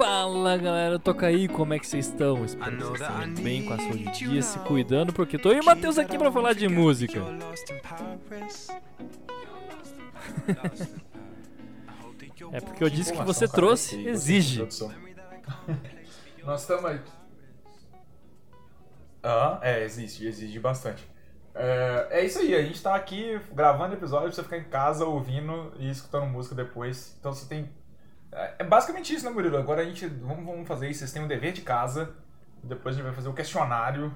Fala galera, toca aí, como é que vocês estão? Espero que vocês estejam bem com a saúde do dia, se cuidando, porque tô eu e o Matheus aqui pra falar de música. É porque eu disse que você trouxe, exige. Nós estamos aí. Ah, é, existe, exige bastante. É, é isso aí, a gente tá aqui gravando episódio pra você ficar em casa ouvindo e escutando música depois. Então você tem. É basicamente isso, né, Murilo? Agora a gente. Vamos, vamos fazer isso. Vocês têm um dever de casa. Depois a gente vai fazer o questionário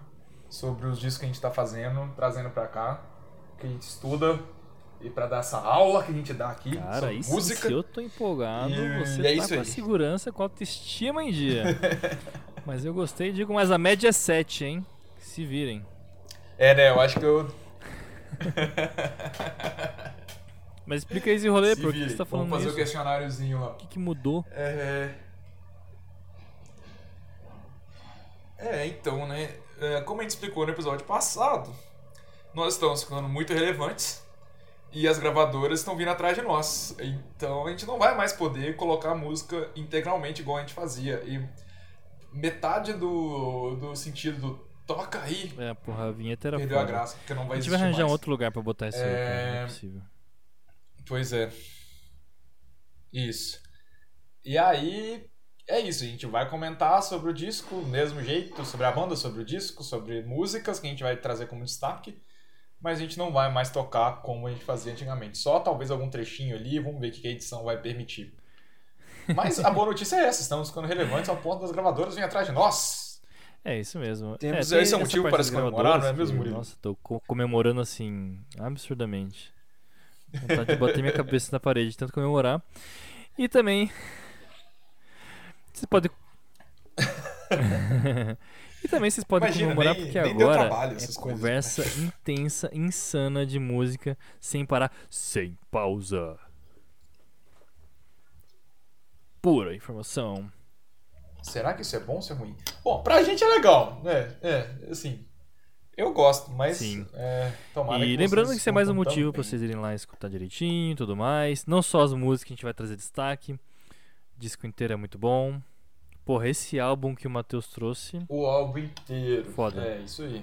sobre os discos que a gente tá fazendo, trazendo pra cá. Que a gente estuda. E pra dar essa aula que a gente dá aqui Cara, isso música. eu tô empolgado, E- você e é tá isso com aí. segurança, com autoestima em dia. mas eu gostei, digo, mas a média é 7, hein? Se virem. É, né? Eu acho que eu. Mas explica aí esse rolê, Se por que vire. você tá falando Vamos fazer o questionáriozinho lá. O que, que mudou? É. É, então, né? é, como a gente explicou no episódio passado, nós estamos ficando muito relevantes e as gravadoras estão vindo atrás de nós. Então a gente não vai mais poder colocar a música integralmente igual a gente fazia. E metade do, do sentido do toca aí É, porra, a vinheta era perdeu a foda. graça, porque não vai A gente vai arranjar um mais. outro lugar pra botar isso aí, é É, possível. Pois é. Isso. E aí, é isso. A gente vai comentar sobre o disco do mesmo jeito, sobre a banda, sobre o disco, sobre músicas que a gente vai trazer como destaque. Mas a gente não vai mais tocar como a gente fazia antigamente. Só talvez algum trechinho ali, vamos ver o que a edição vai permitir. Mas a boa notícia é essa: estamos ficando relevantes ao ponto das gravadoras virem atrás de nós. É isso mesmo. Temos- é, esse é um motivo para se comemorar, não é mesmo, Murilo? Nossa, tô co- comemorando assim, absurdamente. Vontade de bater minha cabeça na parede, de tanto comemorar. E também. Você pode. e também vocês podem Imagina, comemorar nem- porque nem agora trabalho é essas coisas. conversa intensa, insana de música, sem parar, sem pausa. Pura informação. Será que isso é bom ou é ruim? Bom, pra gente é legal, né? É, assim. Eu gosto, mas. Sim. É, tomara E que lembrando que isso é mais um curtam motivo pra também. vocês irem lá escutar direitinho e tudo mais. Não só as músicas que a gente vai trazer destaque. O disco inteiro é muito bom. Porra, esse álbum que o Matheus trouxe. O álbum inteiro. Foda. É, isso aí.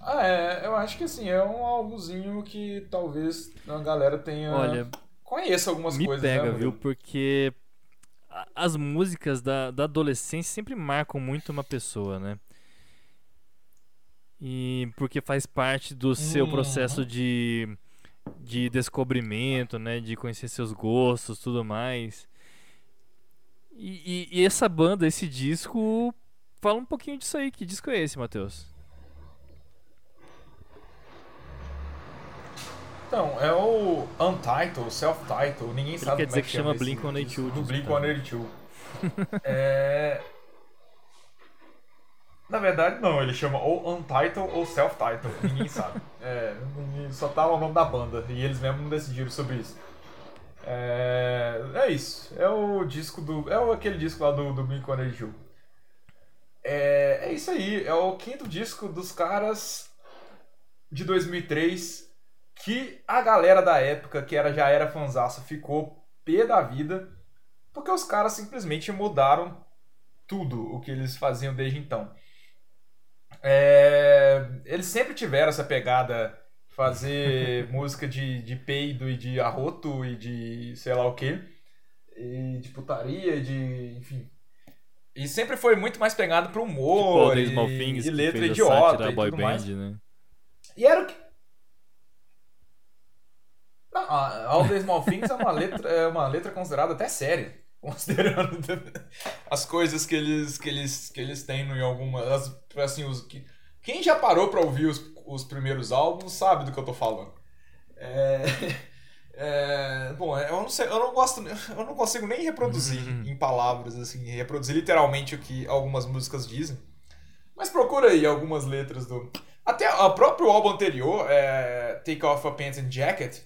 Ah, é, eu acho que assim, é um álbumzinho que talvez a galera tenha. Olha, Conheça algumas me coisas, pega, né, viu? Porque as músicas da, da adolescência sempre marcam muito uma pessoa, né? E porque faz parte do seu Uhum. processo de, de descobrimento, né? De conhecer seus gostos tudo mais. E, e- e essa banda, esse disco, fala um pouquinho disso aí. Que disco é esse, Matheus? Então, é o Untitled, Self-Titled, ninguém Ele sabe quer como dizer é que que chama Blink-182 disco, Do disco Blink-182. é... Na verdade, não, ele chama ou Untitled ou Self-Titled, ninguém sabe. É, só tá o nome da banda, e eles mesmos não decidiram sobre isso. É, é isso, é o disco do... é aquele disco lá do, do Blink-182. É, é isso aí, é o quinto disco dos caras de 2003 que a galera da época, que era, já era fanzaça, ficou pé da vida, porque os caras simplesmente mudaram tudo o que eles faziam desde então. É, eles sempre tiveram essa pegada fazer música de, de peido e de arroto e de sei lá o que, e de putaria, de. enfim. E sempre foi muito mais pegado pro Tipo, humor the e, Small Things e letra idiota e boy band, mais. né? E era o que. Não, All Small Things é uma letra, é uma letra considerada até séria. Considerando as coisas que eles, que eles, que eles têm em algumas. as- Assim, os, que, quem já parou pra ouvir os, os primeiros álbuns sabe do que eu tô falando. É, é, bom, eu não sei, eu não gosto, eu não consigo nem reproduzir Uhum. em palavras, assim, reproduzir literalmente o que algumas músicas dizem. Mas procura aí algumas letras do. Até o próprio álbum anterior, é, Take Off a Pants and Jacket,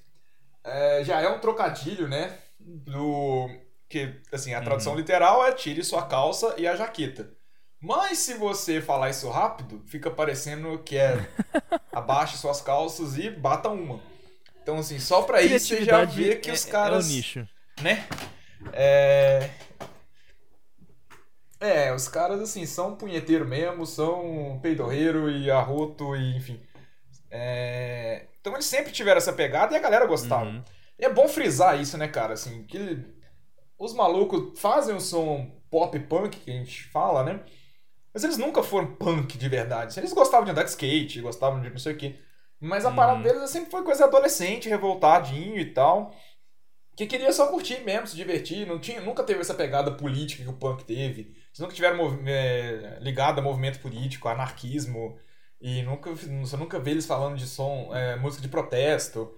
é, já é um trocadilho, né? Do. Que, assim, a tradução literal é tire sua calça e a jaqueta. Mas se você falar isso rápido, fica parecendo que é abaixe suas calças e bata uma. Então, assim, só pra isso você já vê que é- os caras. É o nicho. né? É... É, os caras, assim, são punheteiro mesmo, são peidorreiro e arroto e, enfim. É... Então eles sempre tiveram essa pegada e a galera gostava. Uhum. E é bom frisar isso, né, cara, assim, que os malucos fazem o som pop punk que a gente fala, né? Mas eles nunca foram punk de verdade. Eles gostavam de andar de skate, gostavam de não sei o quê. Mas a parada Uhum. deles sempre foi coisa adolescente, revoltadinho e tal. Que queria só curtir mesmo, se divertir. Não tinha, nunca teve essa pegada política que o punk teve. Eles nunca tiveram é, ligado a movimento político, a anarquismo. E nunca, você nunca vê eles falando de som, é, música de protesto.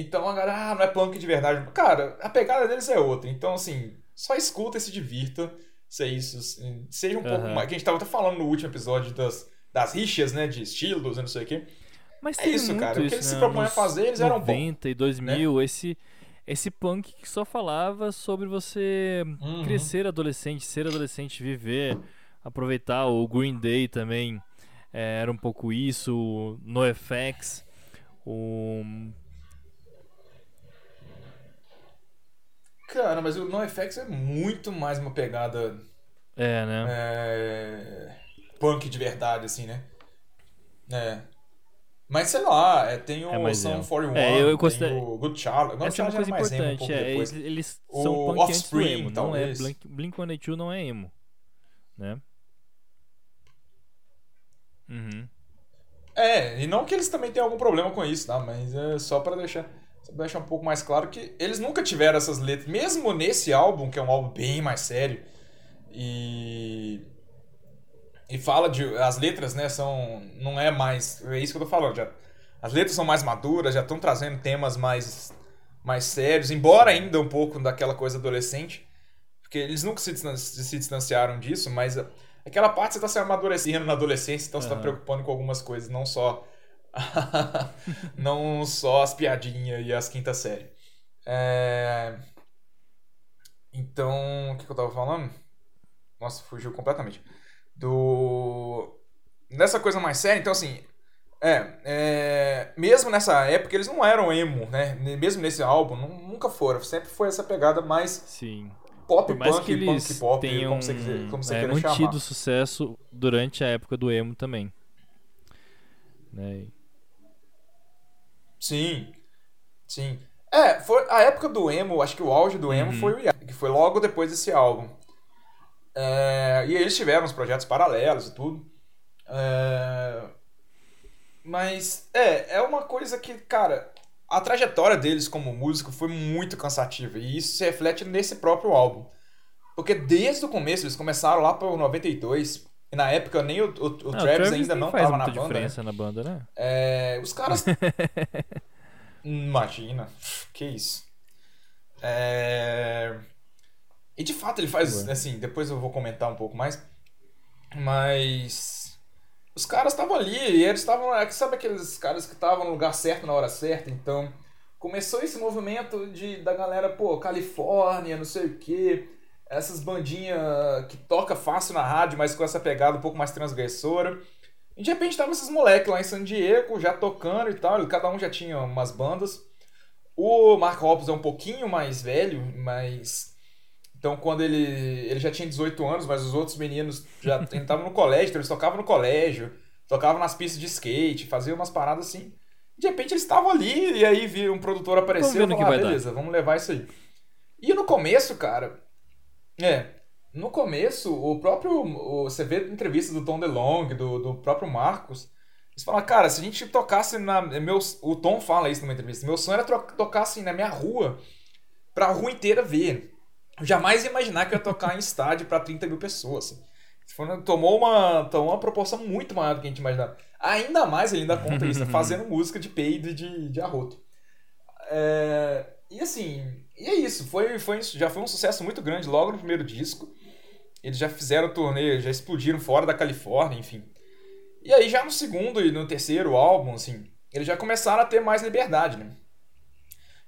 Então a galera, ah, não é punk de verdade. Cara, a pegada deles é outra. Então, assim, só escuta e se divirta. Se é isso. Seja um pouco Aham. mais. Que a gente tava até falando no último episódio das, das rixas, né? De estilos e não sei o quê. Mas É isso, cara. O que isso, eles se né? propõem a Nos fazer, eles eram bons. né? 90 e 2000, esse, esse punk que só falava sobre você Uhum. crescer adolescente, ser adolescente, viver, aproveitar. O Green Day também é, era um pouco isso, o NoFX, o... Cara, mas o NoFX é muito mais uma pegada É, né? é, punk de verdade, assim, né? É. Mas sei lá, é, tem o É, Sum é. 41, É, eu tem considero- o Good Charlotte. Good Essa é uma Charlotte coisa era mais emo um importante, pouco é, depois. eles, eles O são punk Offspring, emo, não é. Blink, Blink-182 não é emo, né? Uhum. É, e não que eles também tenham algum problema com isso, tá? Mas é só pra deixar, deixar um pouco mais claro que eles nunca tiveram essas letras, mesmo nesse álbum, que é um álbum bem mais sério, e. E fala de. As letras, né, são. Não é mais. É isso que eu tô falando, já. As letras são mais maduras, já estão trazendo temas mais, mais sérios, embora ainda um pouco daquela coisa adolescente, porque eles nunca se, distan- se distanciaram disso, mas a- aquela parte você tá se amadurecendo na adolescência, então você tá preocupando com algumas coisas, não só não só as piadinhas e as quinta série. É, Então, o que, que eu tava falando? Nossa, fugiu completamente. Do nessa coisa mais séria, então assim, é, é, mesmo nessa época eles não eram emo, né? Mesmo nesse álbum, nu- nunca foram. Sempre foi essa pegada mais Sim. pop Por mais punk, que eles punk pop, tenham como você, quiser- como você é, mantido chamar. sucesso durante a época do emo também. Né? Sim, sim. É, foi a época do emo, acho que o auge do emo Uhum. foi o Yacht, que foi logo depois desse álbum. É, e eles tiveram uns projetos paralelos e tudo. É, mas, é, é uma coisa que, cara, a trajetória deles como músico foi muito cansativa. E isso se reflete nesse próprio álbum. Porque desde o começo, eles começaram lá por 92. E na época nem o, o, o Ah, Travis ainda não faz tava na banda. né? diferença na banda, né? É, os caras. Imagina, que isso. É, E de fato ele faz, Ué. assim, depois eu vou comentar um pouco mais. Mas. Os caras estavam ali e eles estavam. é Sabe aqueles caras que estavam no lugar certo na hora certa? Então. Começou esse movimento de, da galera, pô, Califórnia, não sei o quê. Essas bandinhas que toca fácil na rádio, mas com essa pegada um pouco mais transgressora. E de repente tava esses moleques lá em San Diego, já tocando e tal, cada um já tinha umas bandas. O Mark Hoppus é um pouquinho mais velho, mas. Então quando ele. Ele já tinha 18 anos, mas os outros meninos já estavam no colégio, então eles tocavam no colégio, tocavam nas pistas de skate, faziam umas paradas assim. De repente eles estavam ali, e aí viu um produtor apareceu e falou, ah, vai dar." beleza, vamos levar isso aí. E no começo, cara. É. No começo, o próprio. o- você vê a entrevista do Tom DeLonge, do, do próprio Marcos. Eles falam, cara, se a gente tocasse na. Meu, o Tom fala isso numa entrevista. Meu sonho era tocar assim na minha rua, pra rua inteira ver. Eu jamais ia imaginar que eu ia tocar em estádio pra 30 mil pessoas. assim. Tomou, uma, tomou uma proporção muito maior do que a gente imaginava. Ainda mais, ele ainda conta isso, fazendo música de peido e de, de arroto. É, e assim, e é isso. Foi, foi, já foi um sucesso muito grande logo no primeiro disco. Eles já fizeram turnê, já explodiram fora da Califórnia, enfim. E aí já no segundo e no terceiro álbum, assim, eles já começaram a ter mais liberdade, né?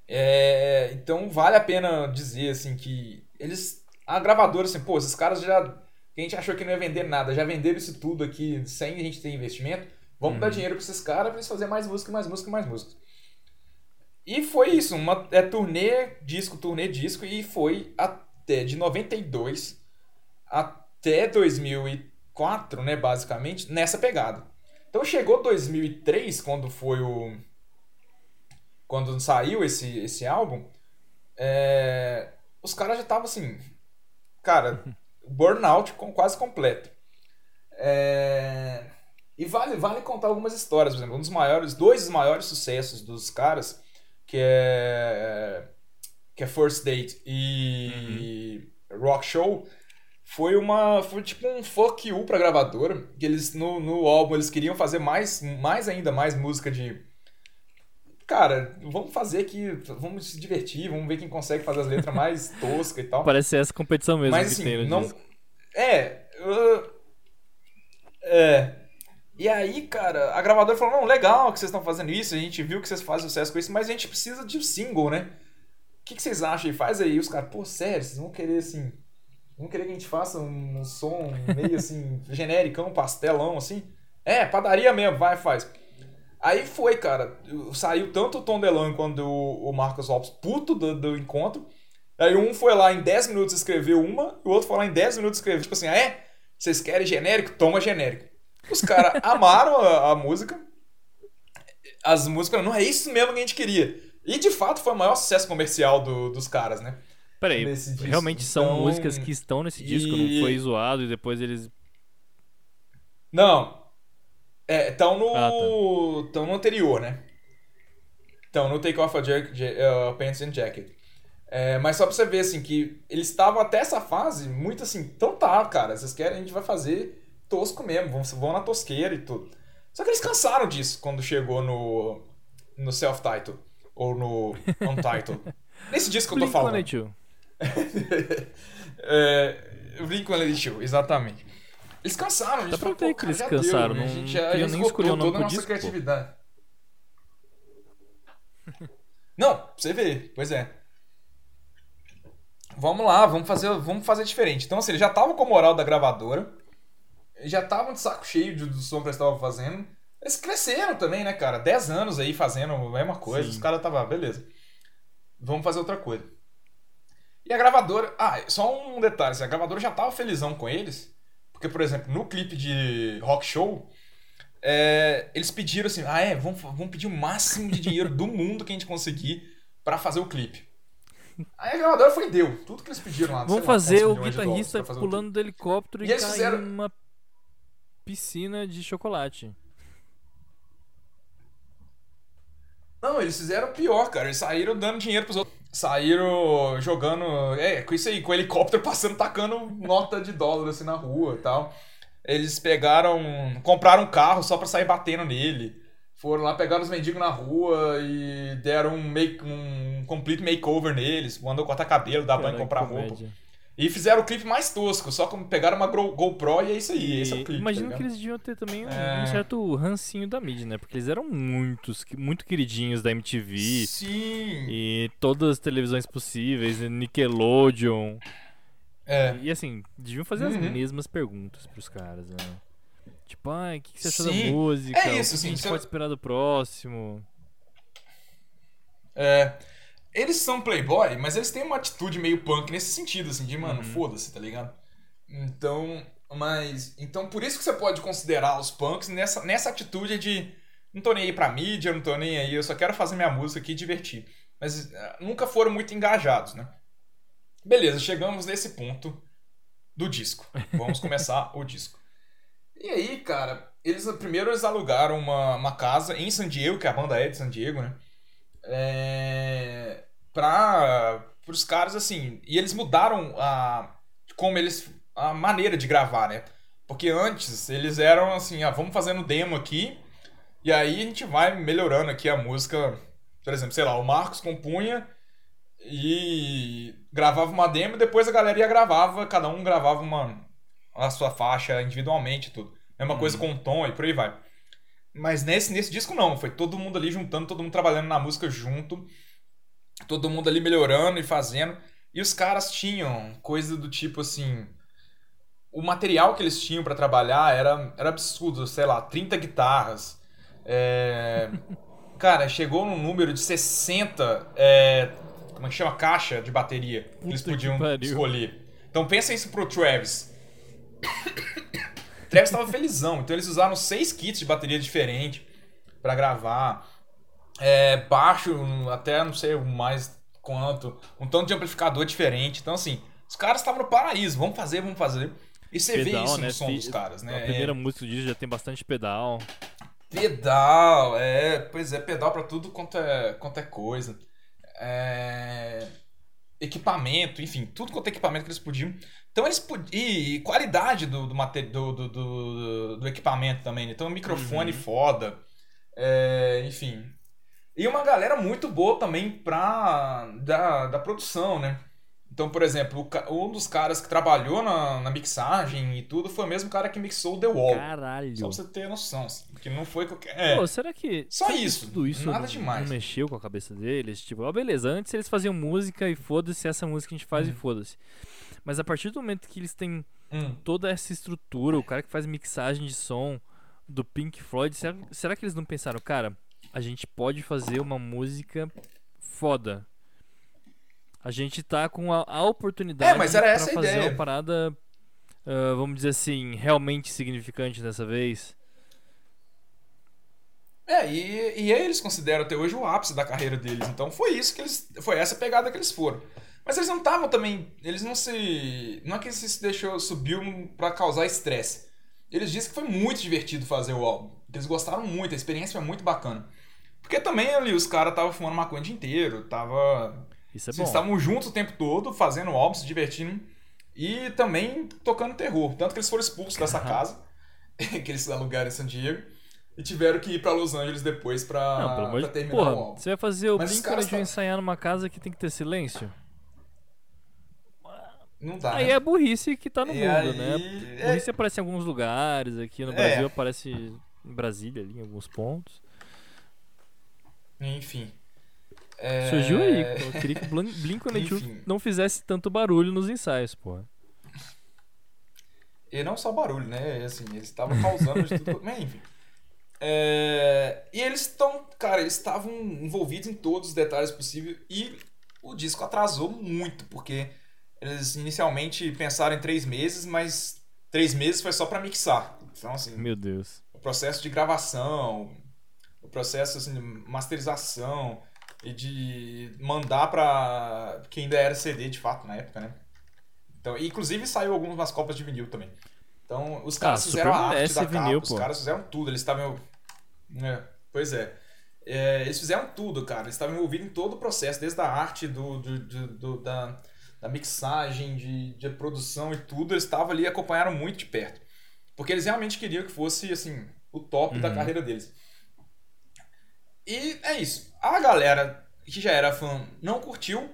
É, então vale a pena dizer, assim, que eles... A gravadora, assim, pô, esses caras já... A gente achou que não ia vender nada, já venderam isso tudo aqui sem a gente ter investimento. Vamos Uhum. dar dinheiro pra esses caras pra eles fazerem mais música, mais música, mais música. E foi isso, uma é turnê, disco, turnê, disco, e foi até de 92 até 2004, né, basicamente, nessa pegada. Então chegou 2003, quando foi o quando saiu esse esse álbum, é, os caras já estavam assim, cara, burnout quase completo. É, e vale, vale contar algumas histórias, por exemplo, um dos maiores, dois dos maiores sucessos dos caras, que é que é First Date e uhum. Rock Show, foi uma foi tipo um fuck you pra gravadora, que eles no, no álbum eles queriam fazer mais mais ainda mais música de cara, vamos fazer aqui, vamos se divertir, vamos ver quem consegue fazer as letras mais toscas e tal. Parece essa competição mesmo Mas, assim, tem não disco. É, uh, é. E aí, cara, a gravadora falou: não, legal que vocês estão fazendo isso, a gente viu que vocês fazem sucesso com isso, mas a gente precisa de um single, né? O que, que vocês acham? E faz aí. Os caras, pô, sério, vocês vão querer assim. Vão querer que a gente faça um, som meio assim, genericão, pastelão, assim? É, padaria mesmo, vai, faz. Aí foi, cara. Saiu tanto o Tom DeLonge quanto o, Marcos Lopes puto do, do encontro. Aí um foi lá em 10 minutos escrever uma, o outro foi lá em 10 minutos escrever, tipo assim, ah, é? Vocês querem genérico? Toma genérico. Os caras amaram a, a, música. As músicas, não é isso mesmo que a gente queria. E de fato foi o maior sucesso comercial do, dos caras, né? Peraí, realmente são então, músicas que estão nesse disco, e... não foi zoado e depois eles. Não, é, estão no. Ah, tá. no anterior, né? Estão no Take Off a Jack, uh, Pants and Jacket. É, mas só pra você ver, assim, que eles estavam até essa fase muito assim, então tá, cara, vocês querem, a gente vai fazer tosco mesmo, vão, vão na tosqueira e tudo. Só que eles cansaram disso quando chegou no, no self-title, ou no untitled. Nesse disco que eu tô falando. Blink-182. é, Blink-182, exatamente. Eles cansaram, a gente Dá pra ver que eles cansaram, deu, né? não, a gente já, já nem escolheu o nome toda a nossa disco, criatividade. não, pra você ver, pois é. Vamos lá, vamos fazer, vamos fazer diferente. Então, assim, eles já estavam com a moral da gravadora, já estavam de saco cheio do, do som que eles estavam fazendo. Eles cresceram também, né, cara? 10 anos aí fazendo a mesma coisa. Sim. Os caras estavam, beleza. Vamos fazer outra coisa. E a gravadora. Ah, só um detalhe: assim, a gravadora já tava felizão com eles. Porque, por exemplo, no clipe de Rock Show, é, eles pediram assim: ah, é, vamos, vamos pedir o máximo de dinheiro do mundo que a gente conseguir para fazer o clipe. Aí a gravadora foi deu, tudo que eles pediram lá. Vamos fazer lá, o guitarrista pulando o do helicóptero e, e cair fizeram... numa piscina de chocolate. Não, eles fizeram pior, cara. Eles saíram dando dinheiro pros outros saíram jogando. É, com isso aí, com o helicóptero passando, tacando nota de dólar assim na rua e tal. Eles pegaram. compraram um carro só pra sair batendo nele. Foram lá, pegaram os mendigos na rua e deram um, make, um complete makeover neles. Mandou cortar cabelo, dar banho, comprar roupa. E fizeram o clipe mais tosco, só como pegaram uma GoPro e é isso aí, e esse é o clipe. Imagino tá que eles deviam ter também um, é... um, certo rancinho da mídia, né? Porque eles eram muitos, muito queridinhos da MTV. Sim! E todas as televisões possíveis, Nickelodeon. É. E assim, deviam fazer uhum. as mesmas perguntas pros caras, né? Tipo, ai, o que, que, você achou Sim. da música? É isso, o que sim, a gente pode esperar do próximo? É. Eles são playboy, mas eles têm uma atitude meio punk nesse sentido, assim, de, mano, uhum. foda-se, tá ligado? Então, mas. Então, por isso que você pode considerar os punks nessa, nessa atitude de. Não tô nem aí pra mídia, não tô nem aí, eu só quero fazer minha música aqui e divertir. Mas uh, nunca foram muito engajados, né? Beleza, chegamos nesse ponto do disco. Vamos começar o disco. E aí, cara, eles primeiro eles alugaram uma, uma casa em San Diego, que a banda é de San Diego, né? É, para os caras assim. E eles mudaram a como eles a maneira de gravar, né? Porque antes eles eram assim, ah, vamos fazendo demo aqui e aí a gente vai melhorando aqui a música. Por exemplo, sei lá, o Marcos compunha e gravava uma demo e depois a galera ia gravava, cada um gravava uma a sua faixa individualmente tudo. Mesma coisa uhum. com o tom e por aí vai. Mas nesse, nesse disco não, foi todo mundo ali juntando, todo mundo trabalhando na música junto, todo mundo ali melhorando e fazendo. E os caras tinham coisa do tipo assim. O material que eles tinham para trabalhar era, era absurdo, sei lá, 30 guitarras. É... Cara, chegou num número de 60 é, como é que chama? Caixa de bateria que eles podiam escolher. Então pensa isso pro Travis. Travis tava felizão, então eles usaram seis kits de bateria diferente para gravar. É, baixo, até não sei mais quanto, um tanto de amplificador diferente. Então, assim, os caras estavam no paraíso, vamos fazer, vamos fazer. E você pedal, vê isso no né? som dos caras, né? A primeira é... música disso já tem bastante pedal. Pedal, é, pois é, pedal para tudo quanto é, quanto é coisa. É, equipamento, enfim, tudo quanto é equipamento que eles podiam. Então eles podiam. E, qualidade do, do, do, do, do, do equipamento também. Né? Então, microfone uhum. foda. É, enfim. E uma galera muito boa também pra, da, da produção, né? Então, por exemplo, um dos caras que trabalhou na, na, mixagem e tudo foi o mesmo cara que mixou The Wall. Caralho. Só pra você ter noção. Assim, que não foi qualquer. É. Pô, será que. Só será isso. Que tudo isso nada não, demais. Não mexeu com a cabeça deles? Tipo, ó, beleza, antes eles faziam música e foda-se essa música que a gente faz hum. e foda-se. Mas a partir do momento que eles têm hum. toda essa estrutura, o cara que faz mixagem de som do Pink Floyd, será, será que eles não pensaram, cara, a gente pode fazer uma música foda? A gente tá com a, a oportunidade é, mas era essa fazer ideia. uma parada, uh, vamos dizer assim, realmente significante dessa vez. É, e, e eles consideram até hoje o ápice da carreira deles. Então foi isso que eles. Foi essa pegada que eles foram. Mas eles não estavam também. Eles não se. Não é que eles se deixou. Subiu para causar estresse. Eles disseram que foi muito divertido fazer o álbum. Eles gostaram muito, a experiência foi muito bacana. Porque também ali os caras estavam fumando maconha o dia inteiro, tava isso é bom. Eles estavam juntos o tempo todo, fazendo álbum, se divertindo e também tocando terror. Tanto que eles foram expulsos dessa casa que eles alugaram em San Diego e tiveram que ir para Los Angeles depois pra, Não, pelo pra terminar porra, o álbum. Você vai fazer o Blink tá... ensaiar numa casa que tem que ter silêncio? Não dá. Aí né? é a burrice que tá no e mundo, aí... né? É... Burrice aparece em alguns lugares, aqui no é. Brasil aparece em Brasília ali, em alguns pontos. Enfim. É... Surgiu aí. Eu queria que o Blink-182 não fizesse tanto barulho nos ensaios, pô. E não só barulho, né? Assim, eles estavam causando de tudo. Mas enfim. É... E eles estão, cara, eles estavam envolvidos em todos os detalhes possíveis e o disco atrasou muito, porque eles inicialmente pensaram em três meses, mas três meses foi só para mixar. Então, assim. Meu Deus. O processo de gravação, o processo assim, de masterização e de mandar pra. que ainda era CD de fato na época, né? Então, inclusive saiu algumas copas de vinil também. Então, os caras ah, fizeram a arte da vinil, capa, pô. os caras fizeram tudo, eles estavam. É, pois é. é. Eles fizeram tudo, cara. Eles estavam envolvidos em todo o processo, desde a arte do, do, do, do da, da mixagem, de, de produção e tudo. Eles estavam ali e acompanharam muito de perto. Porque eles realmente queriam que fosse, assim, o top uhum. da carreira deles. E é isso. A galera que já era fã não curtiu,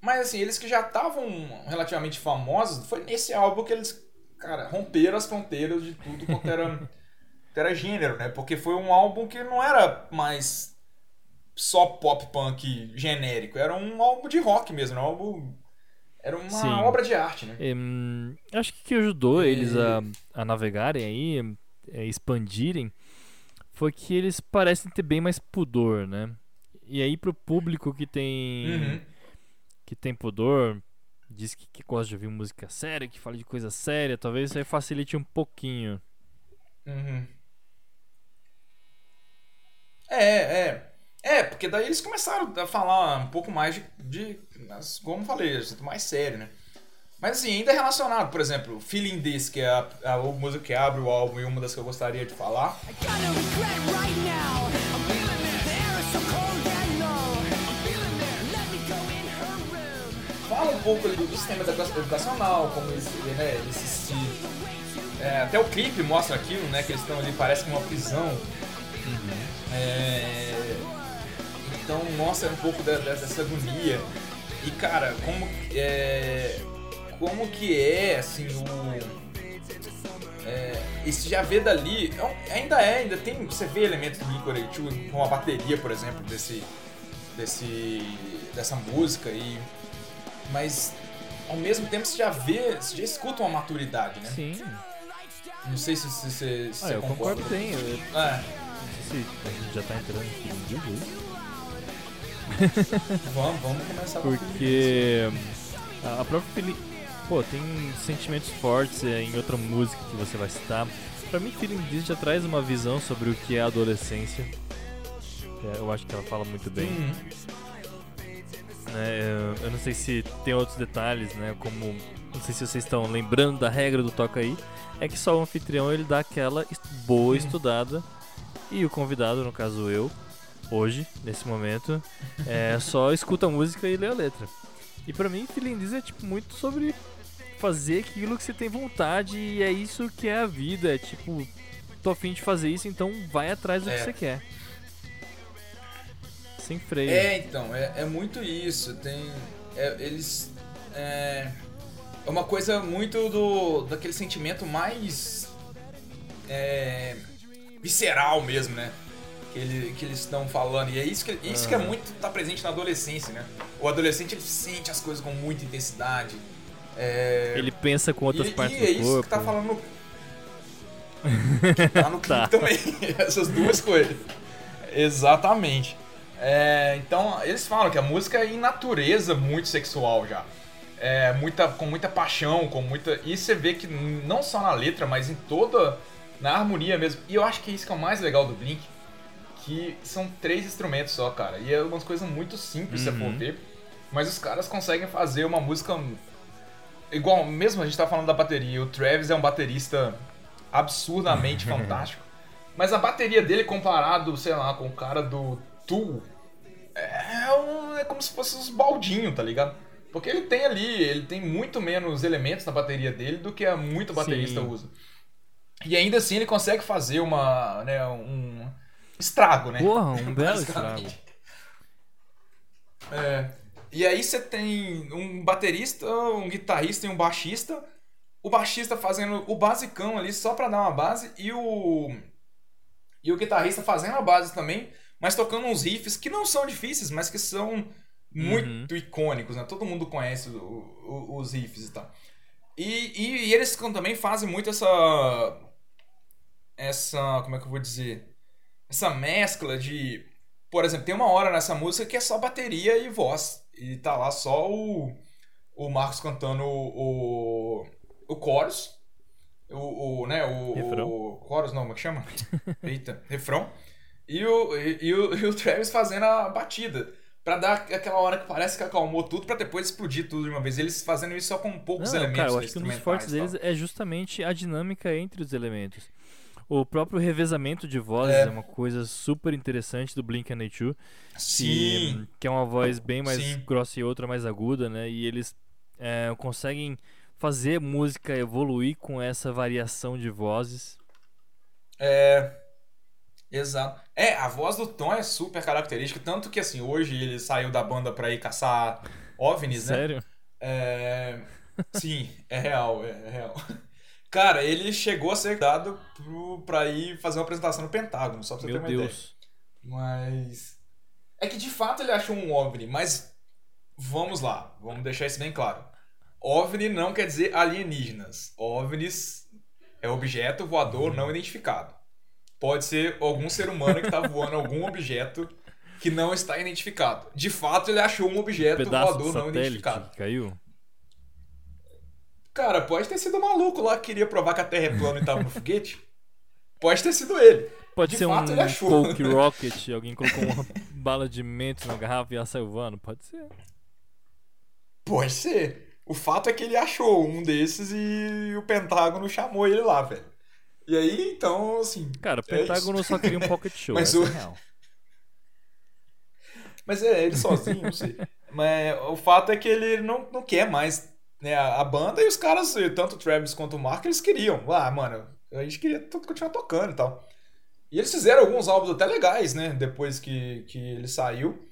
mas assim, eles que já estavam relativamente famosos, foi nesse álbum que eles, cara, romperam as fronteiras de tudo quanto era, gênero, né? Porque foi um álbum que não era mais só pop punk genérico, era um álbum de rock mesmo, um álbum era uma Sim. obra de arte, né? Hum, acho que que ajudou e... eles a, a navegarem aí, a expandirem, foi que eles parecem ter bem mais pudor, né? E aí pro público que tem uhum. que tem pudor, diz que, que, gosta de ouvir música séria, que fala de coisa séria, talvez isso aí facilite um pouquinho. Uhum. É, é. É, porque daí eles começaram a falar um pouco mais de, de como falei, mais sério, né? Mas assim, ainda é relacionado, por exemplo, Feeling This, que é a, a, a música que abre o álbum e uma das que eu gostaria de falar. Fala um pouco do, do sistema educacional, como eles, né, eles se, é, até o clipe mostra aquilo, né? Que eles estão ali, parece que uma prisão. Uhum. É, então mostra um pouco da, dessa agonia. E cara, como é, como que é, assim, o... É, esse já vê dali, é ainda é, ainda tem, você vê elementos do Blink-182 com a bateria, por exemplo, desse, desse, dessa música, e, mas ao mesmo tempo você já vê, você já escuta uma maturidade, né? Sim. Não sei se, se, se, se ah, você eu concordo bem. Eu, é. Não sei se a gente já tá entrando aqui no vídeo vamos, vamos começar Porque a, a própria Feeling. Pô, tem sentimentos fortes é, em outra música que você vai citar. Pra mim, Feeling This já traz uma visão sobre o que é a adolescência. É, eu acho que ela fala muito bem. Uhum. É, eu não sei se tem outros detalhes, né? Como. Não sei se vocês estão lembrando da regra do Toca aí. É que só o anfitrião ele dá aquela boa estudada. E o convidado, no caso eu, hoje, nesse momento, é só escuta a música e lê a letra. E pra mim, Feeling This é tipo muito sobre fazer aquilo que você tem vontade e é isso que é a vida. É tipo, tô afim de fazer isso, então vai atrás do É. que você quer. Sem freio. É, então, é, é muito isso. Tem. é, eles. É, é uma coisa muito do. daquele sentimento mais. É, visceral mesmo, né? Que, ele, que eles estão falando. E é isso que, isso que é Aham. muito. tá presente na adolescência, né? O adolescente ele sente as coisas com muita intensidade. É, Ele pensa com outras e, partes e é do isso corpo. que tá falando no. que tá no clipe Tá. também. Essas duas coisas. Exatamente. É, então, eles falam que a música é em natureza muito sexual já. É, muita, com muita paixão, com muita. E você vê que não só na letra, mas em toda. Na harmonia mesmo. E eu acho que isso que é o mais legal do Blink. Que são três instrumentos só, cara. E é umas coisas muito simples, se você for Uhum. ver. Mas os caras conseguem fazer uma música. Igual, mesmo a gente tá falando da bateria, o Travis é um baterista absurdamente fantástico. Mas a bateria dele comparado, sei lá, com o cara do Tool, é, um- é como se fosse uns baldinhos, tá ligado? Porque ele tem ali, ele tem muito menos elementos na bateria dele do que a muito baterista Sim. usa. E ainda assim ele consegue fazer uma, né, um estrago, né? Porra, um belo estrago. É. E aí você tem um baterista, um guitarrista e um baixista. O baixista fazendo o basicão ali só pra dar uma base e o e o guitarrista fazendo a base também, mas tocando uns riffs que não são difíceis, mas que são muito icônicos, né? Todo mundo conhece o- o- os riffs e tal. E, e, e eles também fazem muito essa essa, como é que eu vou dizer? Essa mescla de por exemplo, tem uma hora nessa música que é só bateria e voz. E tá lá só o, o Marcos cantando o, o, o chorus. O, o, né, o, Refrão. o chorus não, como é que chama? Eita, refrão. E o, e, e o, e o Travis fazendo a batida. Pra dar aquela hora que parece que acalmou tudo, pra depois explodir tudo de uma vez. Eles fazendo isso só com poucos Não, elementos cara, eu acho que um dos fortes deles é justamente a dinâmica entre os elementos. O próprio revezamento de vozes É. é, uma coisa super interessante do Blink-182, Sim. que, que é uma voz bem mais Sim. grossa e outra mais aguda, né? E eles é, conseguem fazer música evoluir com essa variação de vozes. É. Exato. É, a voz do Tom é super característica, tanto que assim, hoje ele saiu da banda pra ir caçar OVNIs, né? Sério? É... Sim, é real, é real. Cara, ele chegou a ser dado pro, pra ir fazer uma apresentação no Pentágono, só pra você Meu ter uma ideia. Deus. Mas. É que de fato ele achou um OVNI, mas vamos lá, vamos deixar isso bem claro. OVNI não quer dizer alienígenas. OVNIs é objeto voador não identificado. Pode ser algum ser humano que está voando algum objeto que não está identificado. De fato, ele achou um objeto de voador não identificado. caiu? Cara, pode ter sido o maluco lá que queria provar que a Terra é plana e estava no foguete. Pode ter sido ele. Pode De ser fato, um. Coke Rocket, alguém colocou uma bala de mentos na garrafa e ela saiu voando? Pode ser. Pode ser. O fato é que ele achou um desses e o Pentágono chamou ele lá, velho. E aí, então, assim. Cara, o é Pentágono isso. só queria um pocket show, Mas essa o- é real. Mas é ele sozinho, não sei. Mas o fato é que ele não, não quer mais né, a, banda e os caras, tanto o Travis quanto o Mark, eles queriam. Ah, mano, a gente queria continuar tocando e tal. E eles fizeram alguns álbuns até legais, né? Depois que, que ele saiu.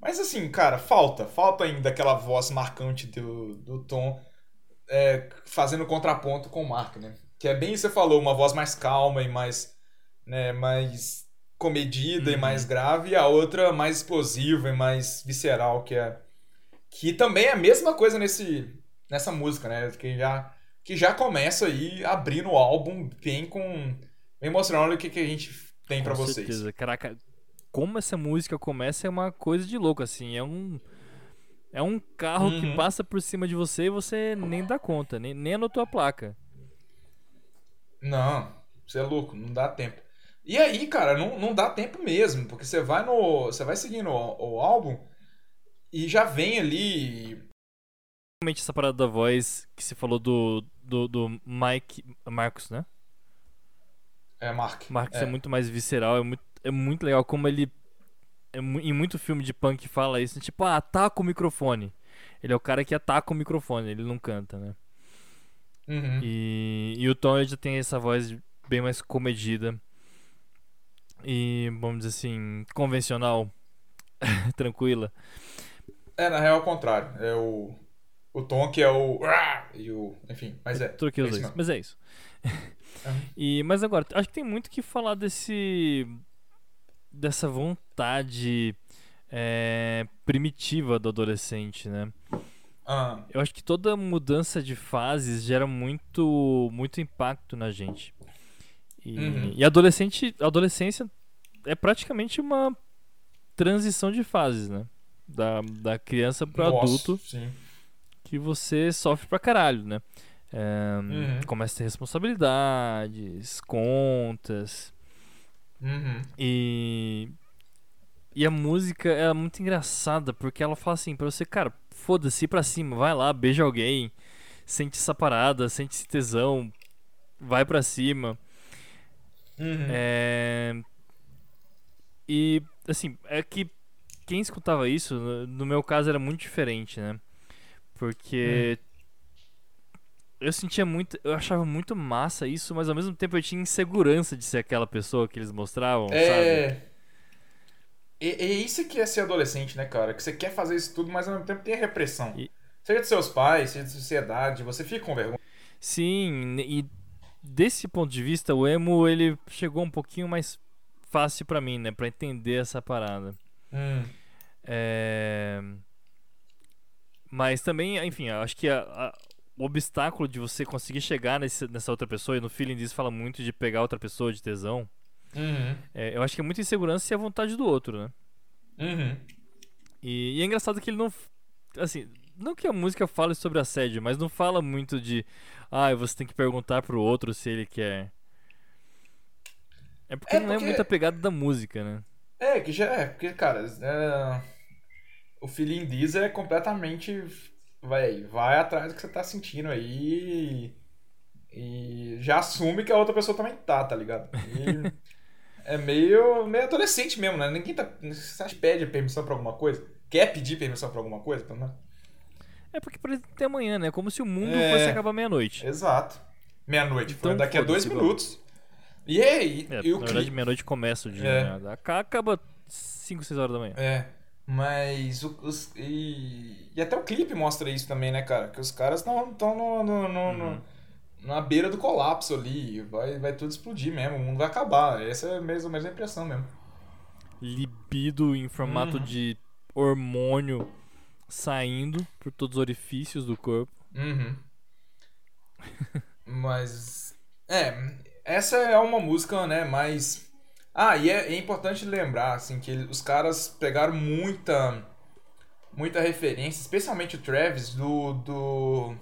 Mas assim, cara, falta. Falta ainda aquela voz marcante do, do Tom é, fazendo contraponto com o Mark, né? Que é bem isso que você falou, uma voz mais calma e mais, né, mais comedida e Uhum. mais grave, e a outra mais explosiva e mais visceral, que é que também é a mesma coisa nesse nessa música, né? Que já que já começa aí abrindo o álbum bem com bem mostrando o que, que a gente tem pra Com vocês. certeza. Caraca, como essa música começa é uma coisa de louco, assim. É um. É um carro Uhum. que passa por cima de você e você nem dá conta, nem, nem anotou a placa. Não, você é louco, não dá tempo. E aí, cara, não, não dá tempo mesmo, porque você vai no. Você vai seguindo o, o álbum e já vem ali. Realmente essa parada da voz que você falou do, do, do Mike. Marcos, né? É, Mark. Marcos é. é. muito mais visceral, é muito, é muito legal como ele. É, em muito filme de punk fala isso, tipo, ah, ataca o microfone. Ele é o cara que ataca o microfone, ele não canta, né? Uhum. E, e o Tom já tem essa voz bem mais comedida. E, vamos dizer assim, convencional, tranquila. É, na real é o contrário. É o. O Tom que é o. E o. Enfim, mas é. Troquei é os isso dois, mas é isso. Uhum. E, mas agora, acho que tem muito que falar desse. dessa vontade é, primitiva do adolescente, né? Ah, Eu acho que toda mudança de fases gera muito, muito impacto na gente. E, Uhum. e adolescente, adolescência é praticamente uma transição de fases, né? Da, da criança pro nossa, adulto Sim. Que você sofre pra caralho, né? É, Uhum. Começa a ter responsabilidades, contas. Uhum. E. E a música é muito engraçada, porque ela fala assim pra você, cara, foda-se pra cima, vai lá, beija alguém, sente essa parada, sente esse tesão, vai pra cima. Uhum. É... E, assim, é que quem escutava isso, no meu caso, era muito diferente, né? Porque eu sentia muito, eu achava muito massa isso, mas ao mesmo tempo eu tinha insegurança de ser aquela pessoa que eles mostravam, sabe? É. É, é isso que é ser adolescente, né, cara? Que você quer fazer isso tudo, mas ao mesmo tempo tem a repressão. E- Seja de seus pais, seja da sociedade, você fica com vergonha. Sim, e desse ponto de vista, o emo ele chegou um pouquinho mais fácil pra mim, né, Pra entender essa parada. Hum. É... Mas também, enfim, eu acho que a- a- o obstáculo de você conseguir chegar nesse- nessa outra pessoa, e no feeling disso fala muito de pegar outra pessoa de tesão, Uhum. é, eu acho que é muita insegurança e a vontade do outro, né? Uhum. E, e é engraçado que ele não. Assim, não que a música fale sobre assédio, mas não fala muito de. Ah, você tem que perguntar pro outro se ele quer. É porque É não é porque- muita pegada da música, né? É, que já é, porque, cara, é, o feeling diz é completamente. Vai, vai atrás do que você tá sentindo aí e já assume que a outra pessoa também tá, tá ligado? E é meio, meio adolescente mesmo, né? Ninguém tá. Você acha que pede permissão pra alguma coisa? Quer pedir permissão pra alguma coisa? Pelo menos? É porque parece ter amanhã, né? Como se o mundo É. fosse acabar meia-noite. Exato. Meia-noite, foi Então, daqui a dois minutos. E aí, É, e o na verdade, meia-noite começa o dia, É. né? Acaba 5, 6 horas da manhã. É, mas o- os, e, e até o clipe mostra isso também, né, cara? Que os caras estão no, no, no- no- Uhum. na beira do colapso ali. Vai, vai tudo explodir mesmo, o mundo vai acabar. Essa é mesmo, a mesma impressão mesmo. Libido em formato Uhum. de hormônio saindo por todos os orifícios do corpo. Uhum. Mas. É, essa é uma música, né, mais. Ah, e é, é importante lembrar, assim, que ele- os caras pegaram muita. Muita referência, especialmente o Travis, do. do.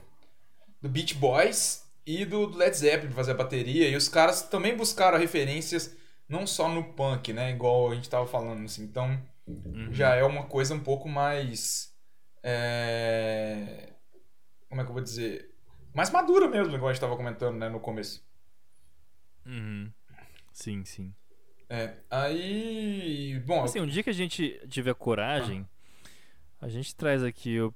do Beach Boys e do, do Led Zeppelin pra fazer a bateria. E os caras também buscaram referências não só no punk, né, igual a gente tava falando, assim. Então, Uhum. já é uma coisa um pouco mais. é, Como é que eu vou dizer? Mais madura mesmo, igual a gente tava comentando né, no começo. Uhum. Sim, sim. É, aí. Bom, Assim, um dia que a gente tiver coragem, a gente traz aqui o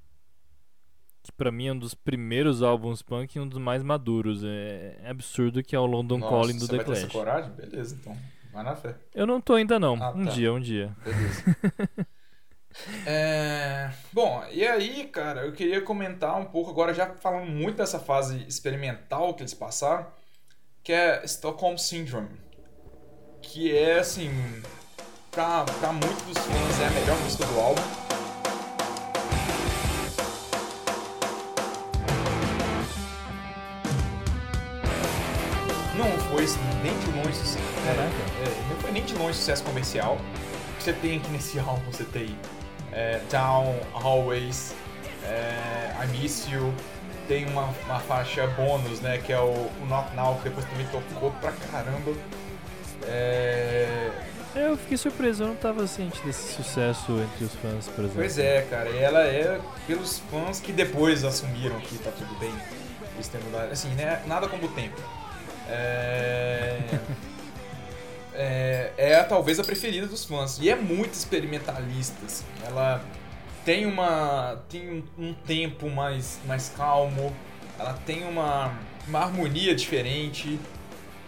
que pra mim é um dos primeiros álbuns punk e um dos mais maduros. É, é absurdo que é o London nossa, Calling do você The vai ter essa Clash. coragem? Beleza, então. Vai na fé. Eu não tô ainda não. Ah, um tá. dia, um dia. Beleza. É, Bom, e aí, cara, eu queria comentar um pouco agora, já falando muito dessa fase experimental que eles passaram, que é Stockholm Syndrome. Que é, assim, pra, pra muitos dos fãs, é a melhor música do álbum. Não foi nem de longe sucesso. Caraca. É, não foi nem de longe sucesso comercial. você tem aqui nesse álbum, você tem é, Down, Always, é, I Miss You, tem uma, uma faixa bônus, né, que é o, o Not Now, que depois também tocou pra caramba. É... Eu fiquei surpreso, eu não tava ciente desse sucesso entre os fãs, por exemplo. Pois é, cara, e ela é pelos fãs que depois assumiram que tá tudo bem. Assim, né, nada como o tempo. É... é, é talvez a preferida dos fãs. E é muito experimentalista, assim. Ela tem uma tem um, tempo mais, mais calmo, ela tem uma, uma harmonia diferente.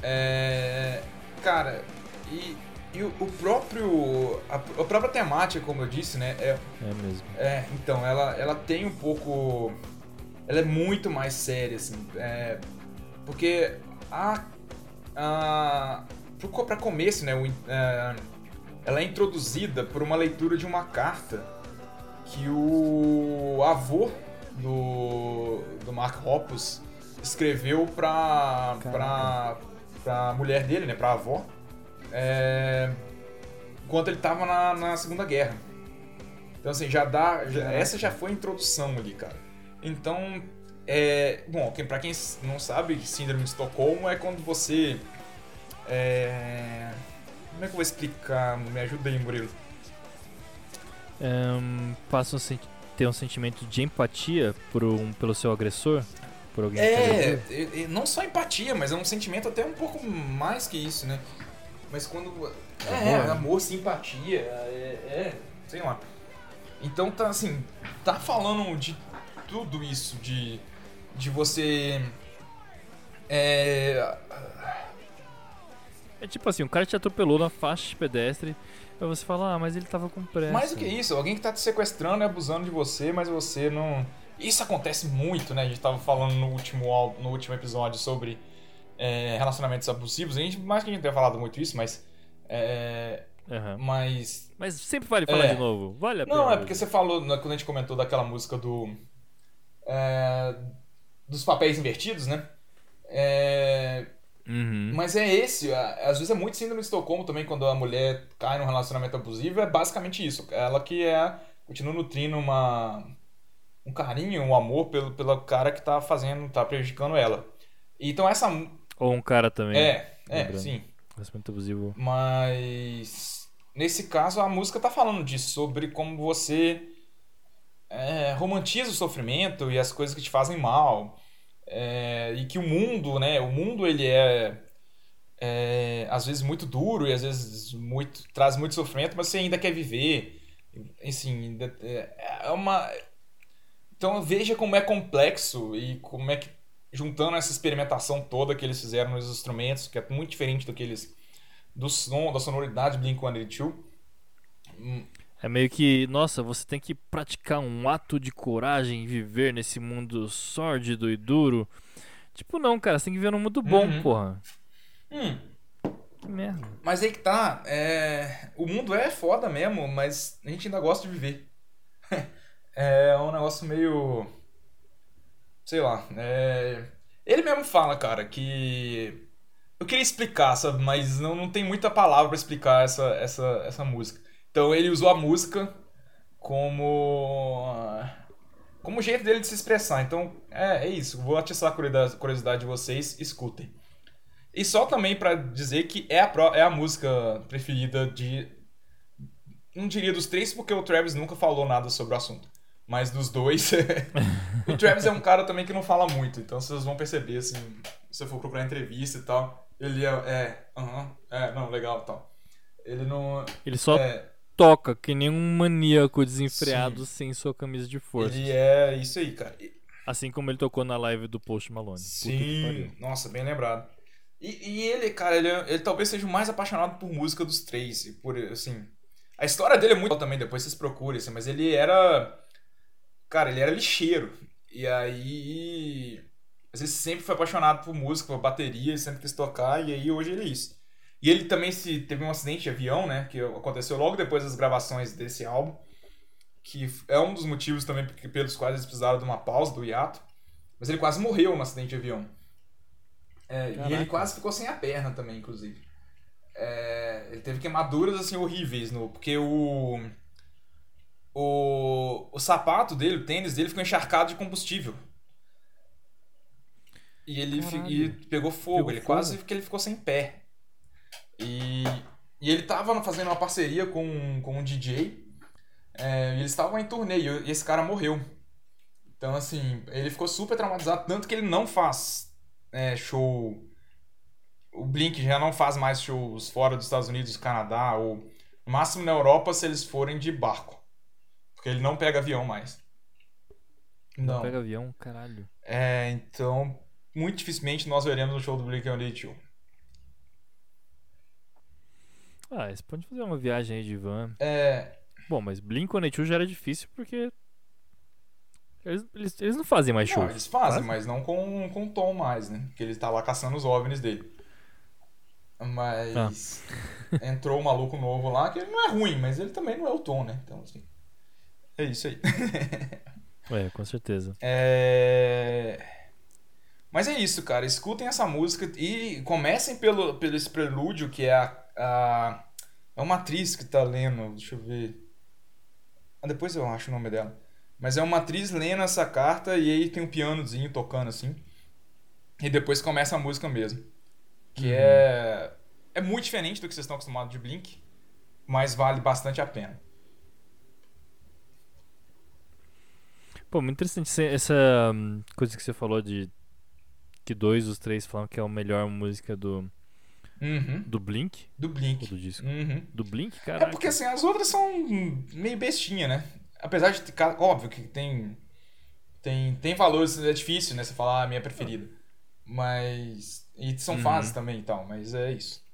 É, cara, e, e o, o próprio. A, a, própria temática, como eu disse, né? É, é mesmo. É, então, ela, ela tem um pouco. Ela é muito mais séria, assim. É, porque a. a pra começo, né? O, é, ela é introduzida por uma leitura de uma carta que o avô do, do Mark Hoppus escreveu pra, pra, mulher dele, né, pra avó, é, enquanto ele tava na, na Segunda Guerra. Então, assim, já dá. Já, essa já foi a introdução ali, cara. Então, é, bom, pra quem não sabe, Síndrome de Estocolmo é quando você. É, como é que eu vou explicar? Me ajuda aí, Murilo um, passa a ter um sentimento de empatia por um, pelo seu agressor? Por alguém é, que não só empatia, mas é um sentimento até um pouco mais que isso, né? Mas quando. É, amor, amor simpatia, é, é, sei lá. Então tá assim, tá falando de tudo isso, de, de você. É. É tipo assim, um cara te atropelou na faixa de pedestre Pra você falar, ah, mas ele tava com pressa. Mais do que isso, alguém que tá te sequestrando e abusando de você, mas você não. Isso acontece muito, né? A gente tava falando no último, no último episódio sobre é, relacionamentos abusivos. A gente, mais que a gente tenha falado muito isso, mas. É, uhum. Mas. Mas sempre vale falar é, de novo. Vale a pena. Não, é porque você falou, né, quando a gente comentou daquela música do. É, dos papéis invertidos, né? É, Uhum. Mas é esse, às vezes é muito síndrome de Estocolmo também, quando a mulher cai num relacionamento abusivo, é basicamente isso. Ela que é, continua nutrindo uma, um carinho, um amor pelo, pelo cara que tá fazendo, tá prejudicando ela. Então essa... Ou um cara também. É, é, sim. Relacionamento abusivo. Mas nesse caso a música tá falando disso, sobre como você é, romantiza o sofrimento e as coisas que te fazem mal é, e que o mundo, né? O mundo ele é, é, às vezes muito duro e às vezes muito traz muito sofrimento, mas você ainda quer viver. Assim, é uma então veja como é complexo e como é que juntando essa experimentação toda que eles fizeram nos instrumentos, que é muito diferente do que eles do som, da sonoridade Blink-182. É meio que, nossa, você tem que praticar um ato de coragem e viver nesse mundo sórdido e duro. Tipo, não, cara, você tem que viver num mundo bom, uhum. porra. Hum. Que merda. Mas aí que tá, é... o mundo é foda mesmo, mas a gente ainda gosta de viver. é um negócio meio. Sei lá. É... Ele mesmo fala, cara, que. Eu queria explicar, sabe? Mas não, não tem muita palavra para explicar essa, essa, essa música. Então ele usou a música como como jeito dele de se expressar. Então é, é isso. Vou atiçar a curiosidade de vocês, escutem. E só também para dizer que é a, é a música preferida de. Não diria dos três, porque o Travis nunca falou nada sobre o assunto. Mas dos dois. o Travis é um cara também que não fala muito. Então vocês vão perceber, assim, se você for procurar entrevista e tal. Ele é. É, uh -huh, é não, legal e tal. Ele não. Ele só é, toca que nem um maníaco desenfreado Sim. sem sua camisa de força. Ele é isso aí, cara. Assim como ele tocou na live do Post Malone. Sim, nossa, bem lembrado. E, e ele, cara, ele, ele, talvez seja o mais apaixonado por música dos três. Por, assim, a história dele é muito também, depois vocês procurem, assim, mas ele era. Cara, ele era lixeiro. E aí. Mas ele sempre foi apaixonado por música, por bateria, sempre quis tocar, e aí hoje ele é isso. E ele também se teve um acidente de avião, né? Que aconteceu logo depois das gravações desse álbum. Que é um dos motivos também pelos quais eles precisaram de uma pausa do hiato. Mas ele quase morreu no acidente de avião. É, e ele quase ficou sem a perna também, inclusive. É, ele teve queimaduras assim horríveis no, porque o o, o sapato dele, o tênis dele ficou encharcado de combustível. E ele fi, e pegou fogo, Pegou ele fogo? quase que ele ficou sem pé. E, e ele tava fazendo uma parceria com, com um DJ. é, e eles estavam em turnê e e esse cara morreu. Então, assim, ele ficou super traumatizado, tanto que ele não faz é, show. O Blink já não faz mais shows fora dos Estados Unidos, Canadá, ou no máximo na Europa se eles forem de barco. Porque ele não pega avião mais. Não. Pega avião, caralho. É, então, muito dificilmente nós veremos o show do Blink-182. Ah, você pode fazer uma viagem aí de van. É, Bom, mas Blink-182 já era difícil porque... Eles, eles, eles não fazem mais não, shows. eles fazem, Fazem? mas não com, com Tom mais, né? Porque ele tá lá caçando os OVNIs dele. Mas entrou um maluco novo lá, que ele não é ruim, mas ele também não é o Tom, né? Então, assim, é isso aí. É, com certeza. É... Mas é isso, cara. Escutem essa música e comecem pelo, pelo esse prelúdio, que é a, a. É uma atriz que tá lendo. Deixa eu ver. Ah, depois eu acho o nome dela. Mas é uma atriz lendo essa carta e aí tem um pianozinho tocando assim. E depois começa a música mesmo. Que Uhum. é. É muito diferente do que vocês estão acostumados de Blink, mas vale bastante a pena. Pô, muito interessante essa hum, coisa que você falou de que dois dos três falam que é a melhor música do, Uhum. do Blink, Do Blink. do disco. Uhum. Do Blink, É cara. porque assim, as outras são meio bestinha, né? Apesar de, óbvio que tem tem tem valores, é difícil, né, você falar a minha preferida. Mas e são Uhum. fases também e tal, mas é isso.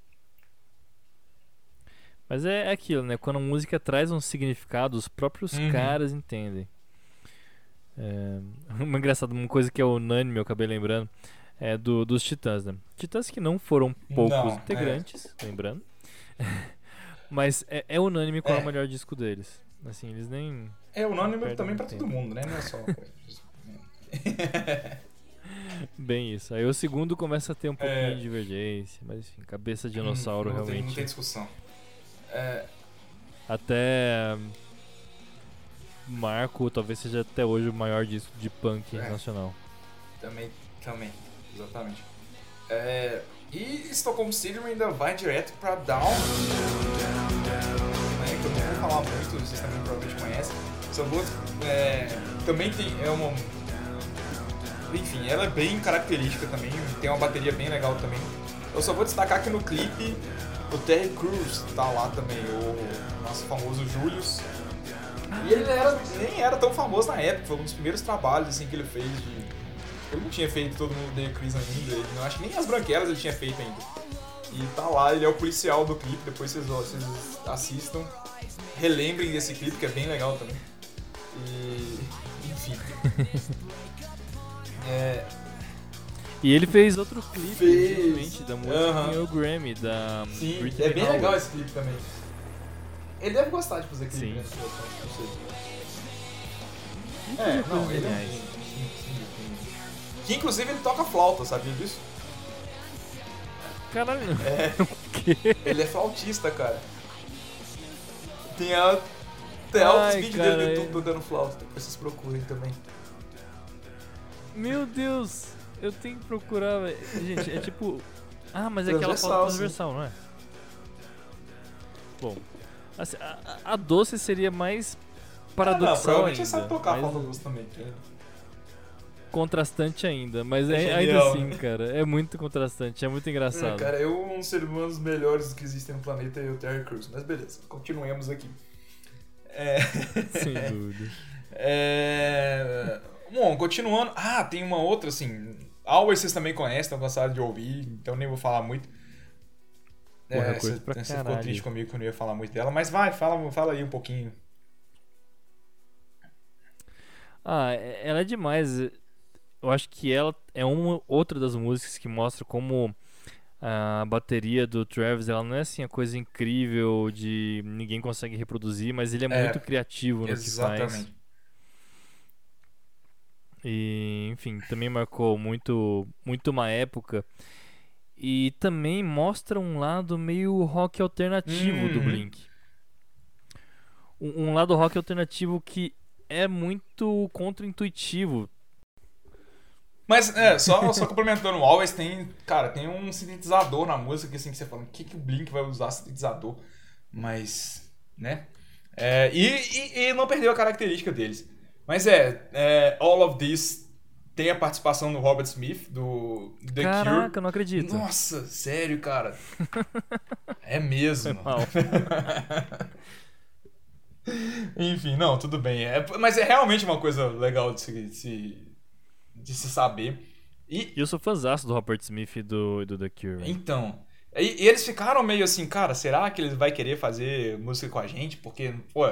Mas é, é aquilo, né? Quando a música traz um significado, os próprios Uhum. caras entendem. É, uma engraçada, uma coisa que é unânime, eu acabei lembrando, é do, dos Titãs, né? Titãs que não foram poucos Não, é. integrantes, lembrando. Mas é, é unânime qual é. É. o melhor disco deles. Assim, eles nem. É unânime também pra todo mundo, né? Não é só. Bem isso. Aí o segundo começa a ter um pouquinho É. de divergência, mas enfim, cabeça de dinossauro Hum, não Tem, realmente. não tem discussão. É, Até Marco talvez seja até hoje o maior disco de punk É. nacional. também, também, exatamente. É, e Stockholm Syndrome ainda vai direto pra Down. Né, que eu não vou falar muito, vocês também provavelmente conhecem. Só vou. é, também tem. É uma. Enfim, ela é bem característica também, tem uma bateria bem legal também. Eu só vou destacar que no clipe o Terry Crews tá lá também, o nosso famoso Julius. E ele era- nem era tão famoso na época, foi um dos primeiros trabalhos assim, que ele fez de. Ele não tinha feito todo mundo odeia Chris ainda, ele, não acho que nem as branquelas ele tinha feito ainda. E tá lá, ele é o policial do clipe, depois vocês, vocês assistam. Relembrem desse clipe que é bem legal também. E. Enfim. É, E ele fez outro clipe Fez. da música que ganhou o Grammy, da sim, Britney é bem Howard. legal esse clipe também. Ele deve gostar de fazer clipe, Sim. né? Não sei. Ele É, fazia não, ele é. Que inclusive ele toca flauta, sabia disso? Caralho, É, o quê? ele é flautista, cara. Tem a, tem altos Ai, vídeos dele no é- YouTube tocando flauta, depois vocês procurem também. Meu Deus, eu tenho que procurar, velho. Gente, é tipo. Ah, mas é aquela sim. transversal, não é? Bom, assim, a, a- a doce seria mais Ah, não, paradoxal provavelmente ainda. sabe tocar mais flauta doce também. que é- contrastante ainda, mas É é, ainda assim, né? cara, é muito contrastante, é muito É, engraçado. cara, eu um dos seres humanos melhores que existem no planeta é o Terry Crews. Mas beleza, continuemos aqui. É... Sem dúvida. É... Bom, continuando. Ah, tem uma outra, assim. Always vocês também conhecem, estão cansados de ouvir, então nem vou falar muito. Porra, É, coisa você pra você ficou triste comigo que eu não ia falar muito dela, mas vai, fala, fala aí um pouquinho. Ah, é- ela é demais. Eu acho que ela é uma outra das músicas que mostra como a bateria do Travis, ela não é assim a coisa incrível de ninguém consegue reproduzir, mas ele é, É, muito criativo no que faz. Exatamente. E, enfim, também marcou muito, muito uma época. E também mostra um lado meio rock alternativo do Hum. Blink. Um, um lado rock alternativo que é muito contra-intuitivo. Mas, é, só, só complementando, o Always tem, cara, tem um sintetizador na música que, assim, que você fala, o que, que o Blink vai usar sintetizador? Mas, né? É, e, e, e não perdeu a característica deles. Mas é, é, All of This tem a participação do Robert Smith, do The Caraca, Cure. não acredito. Nossa, sério, cara. É mesmo. Enfim, não, tudo bem. É, mas é realmente uma coisa legal de se, de se, de se saber. E, eu sou fãzaço do Robert Smith e do, do The Cure. Então, e, e eles ficaram meio assim, cara, será que ele vai querer fazer música com a gente? Porque, pô,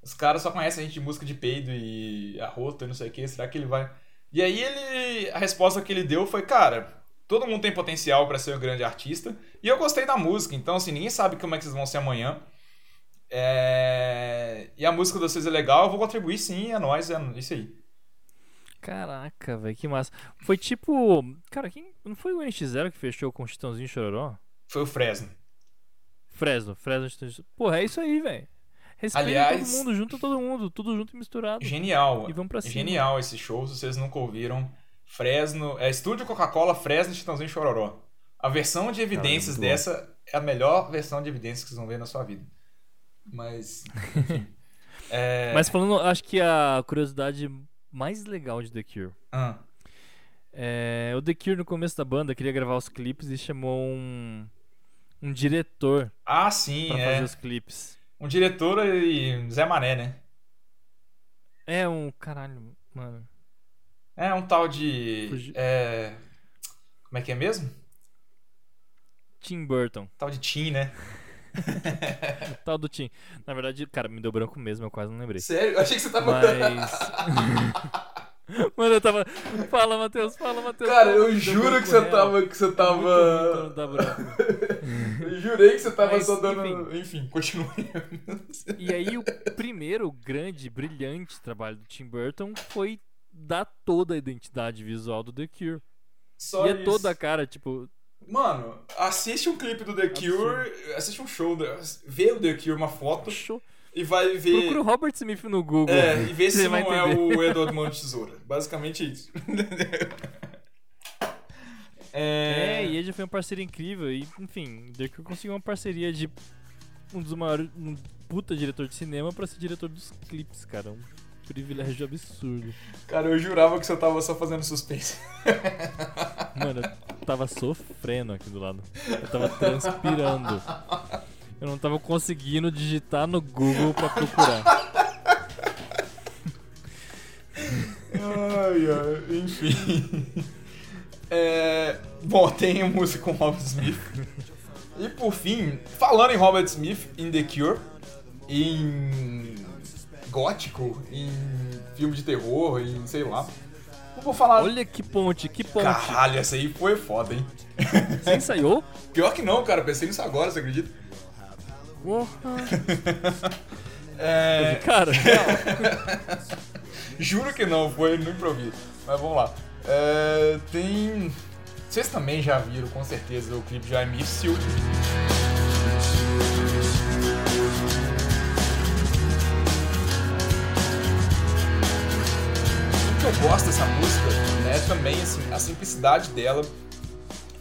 os caras só conhecem a gente de música de peido e arroto e não sei o que, será que ele vai... E aí ele, a resposta que ele deu foi, cara, todo mundo tem potencial pra ser um grande artista, e eu gostei da música, então assim, ninguém sabe como é que vocês vão ser amanhã. É, E a música de vocês é legal, eu vou contribuir sim, é nóis, é isso aí. Caraca, velho, que massa. Foi tipo. Cara, quem. Não foi o NX0 que fechou com o Chitãozinho Chororó? Foi o Fresno. Fresno, Fresno Chitãozinho. Porra, é isso aí, velho. Respeita Aliás- todo mundo, junta todo mundo, tudo junto e misturado. Genial. E vamos pra cima. Genial esse show, se vocês nunca ouviram. Fresno, é Estúdio Coca-Cola, Fresno, Chitãozinho Chororó. A versão de evidências bom. dessa é a melhor versão de evidências que vocês vão ver na sua vida. Mas, é... Mas falando, acho que a curiosidade mais legal de The Cure. Ah, É, o The Cure no começo da banda queria gravar os clipes e chamou um. Um diretor Ah, sim, pra é. fazer os clipes. Um diretor e Zé Mané, né? É um. Caralho, mano. É um tal de. Fugi- É... Como é que é mesmo? Tim Burton. Tal de Tim, né? Tal do Tim. Na verdade, cara, me deu branco mesmo, eu quase não lembrei. Sério? Eu achei que você tava. Mas. Mano, eu tava. Fala, Matheus, fala, Matheus. Cara, fala, eu juro que você real. tava. Que você tava. branco. Eu jurei que você tava Mas, só dando. Enfim, continue. E aí, o primeiro grande, brilhante trabalho do Tim Burton foi dar toda a identidade visual do The Cure. Só e é isso. toda a cara, tipo. Mano, assiste um clipe do The Cure, assiste um show, vê o The Cure, uma foto, Show. E vai ver. Procura o Robert Smith no Google. É, e vê se Você não é o Edward Mão de Tesoura. Basicamente isso. É, e ele já foi uma parceria incrível. E, enfim, The Cure conseguiu uma parceria de um dos maiores. Um puta diretor de cinema pra ser diretor dos clipes, cara. Um privilégio absurdo. Cara, eu jurava que você tava só fazendo suspense. Mano, eu tava sofrendo aqui do lado. Eu tava transpirando. Eu não tava conseguindo digitar no Google pra procurar. Ai, ai, enfim. É, bom, tem a música com Robert Smith. E por fim, falando em Robert Smith, em The Cure, em gótico, em filme de terror, em sei lá. Vou falar. Olha que ponte, que ponte. Caralho, essa aí foi foda, hein? Você ensaiou? Pior que não, cara, pensei nisso agora, você acredita? Porra. É, Cara, juro que não, foi no improviso. Mas vamos lá. É, tem. Vocês também já viram, com certeza, o clipe de I Miss You. O que eu gosto dessa música é também assim, a simplicidade dela.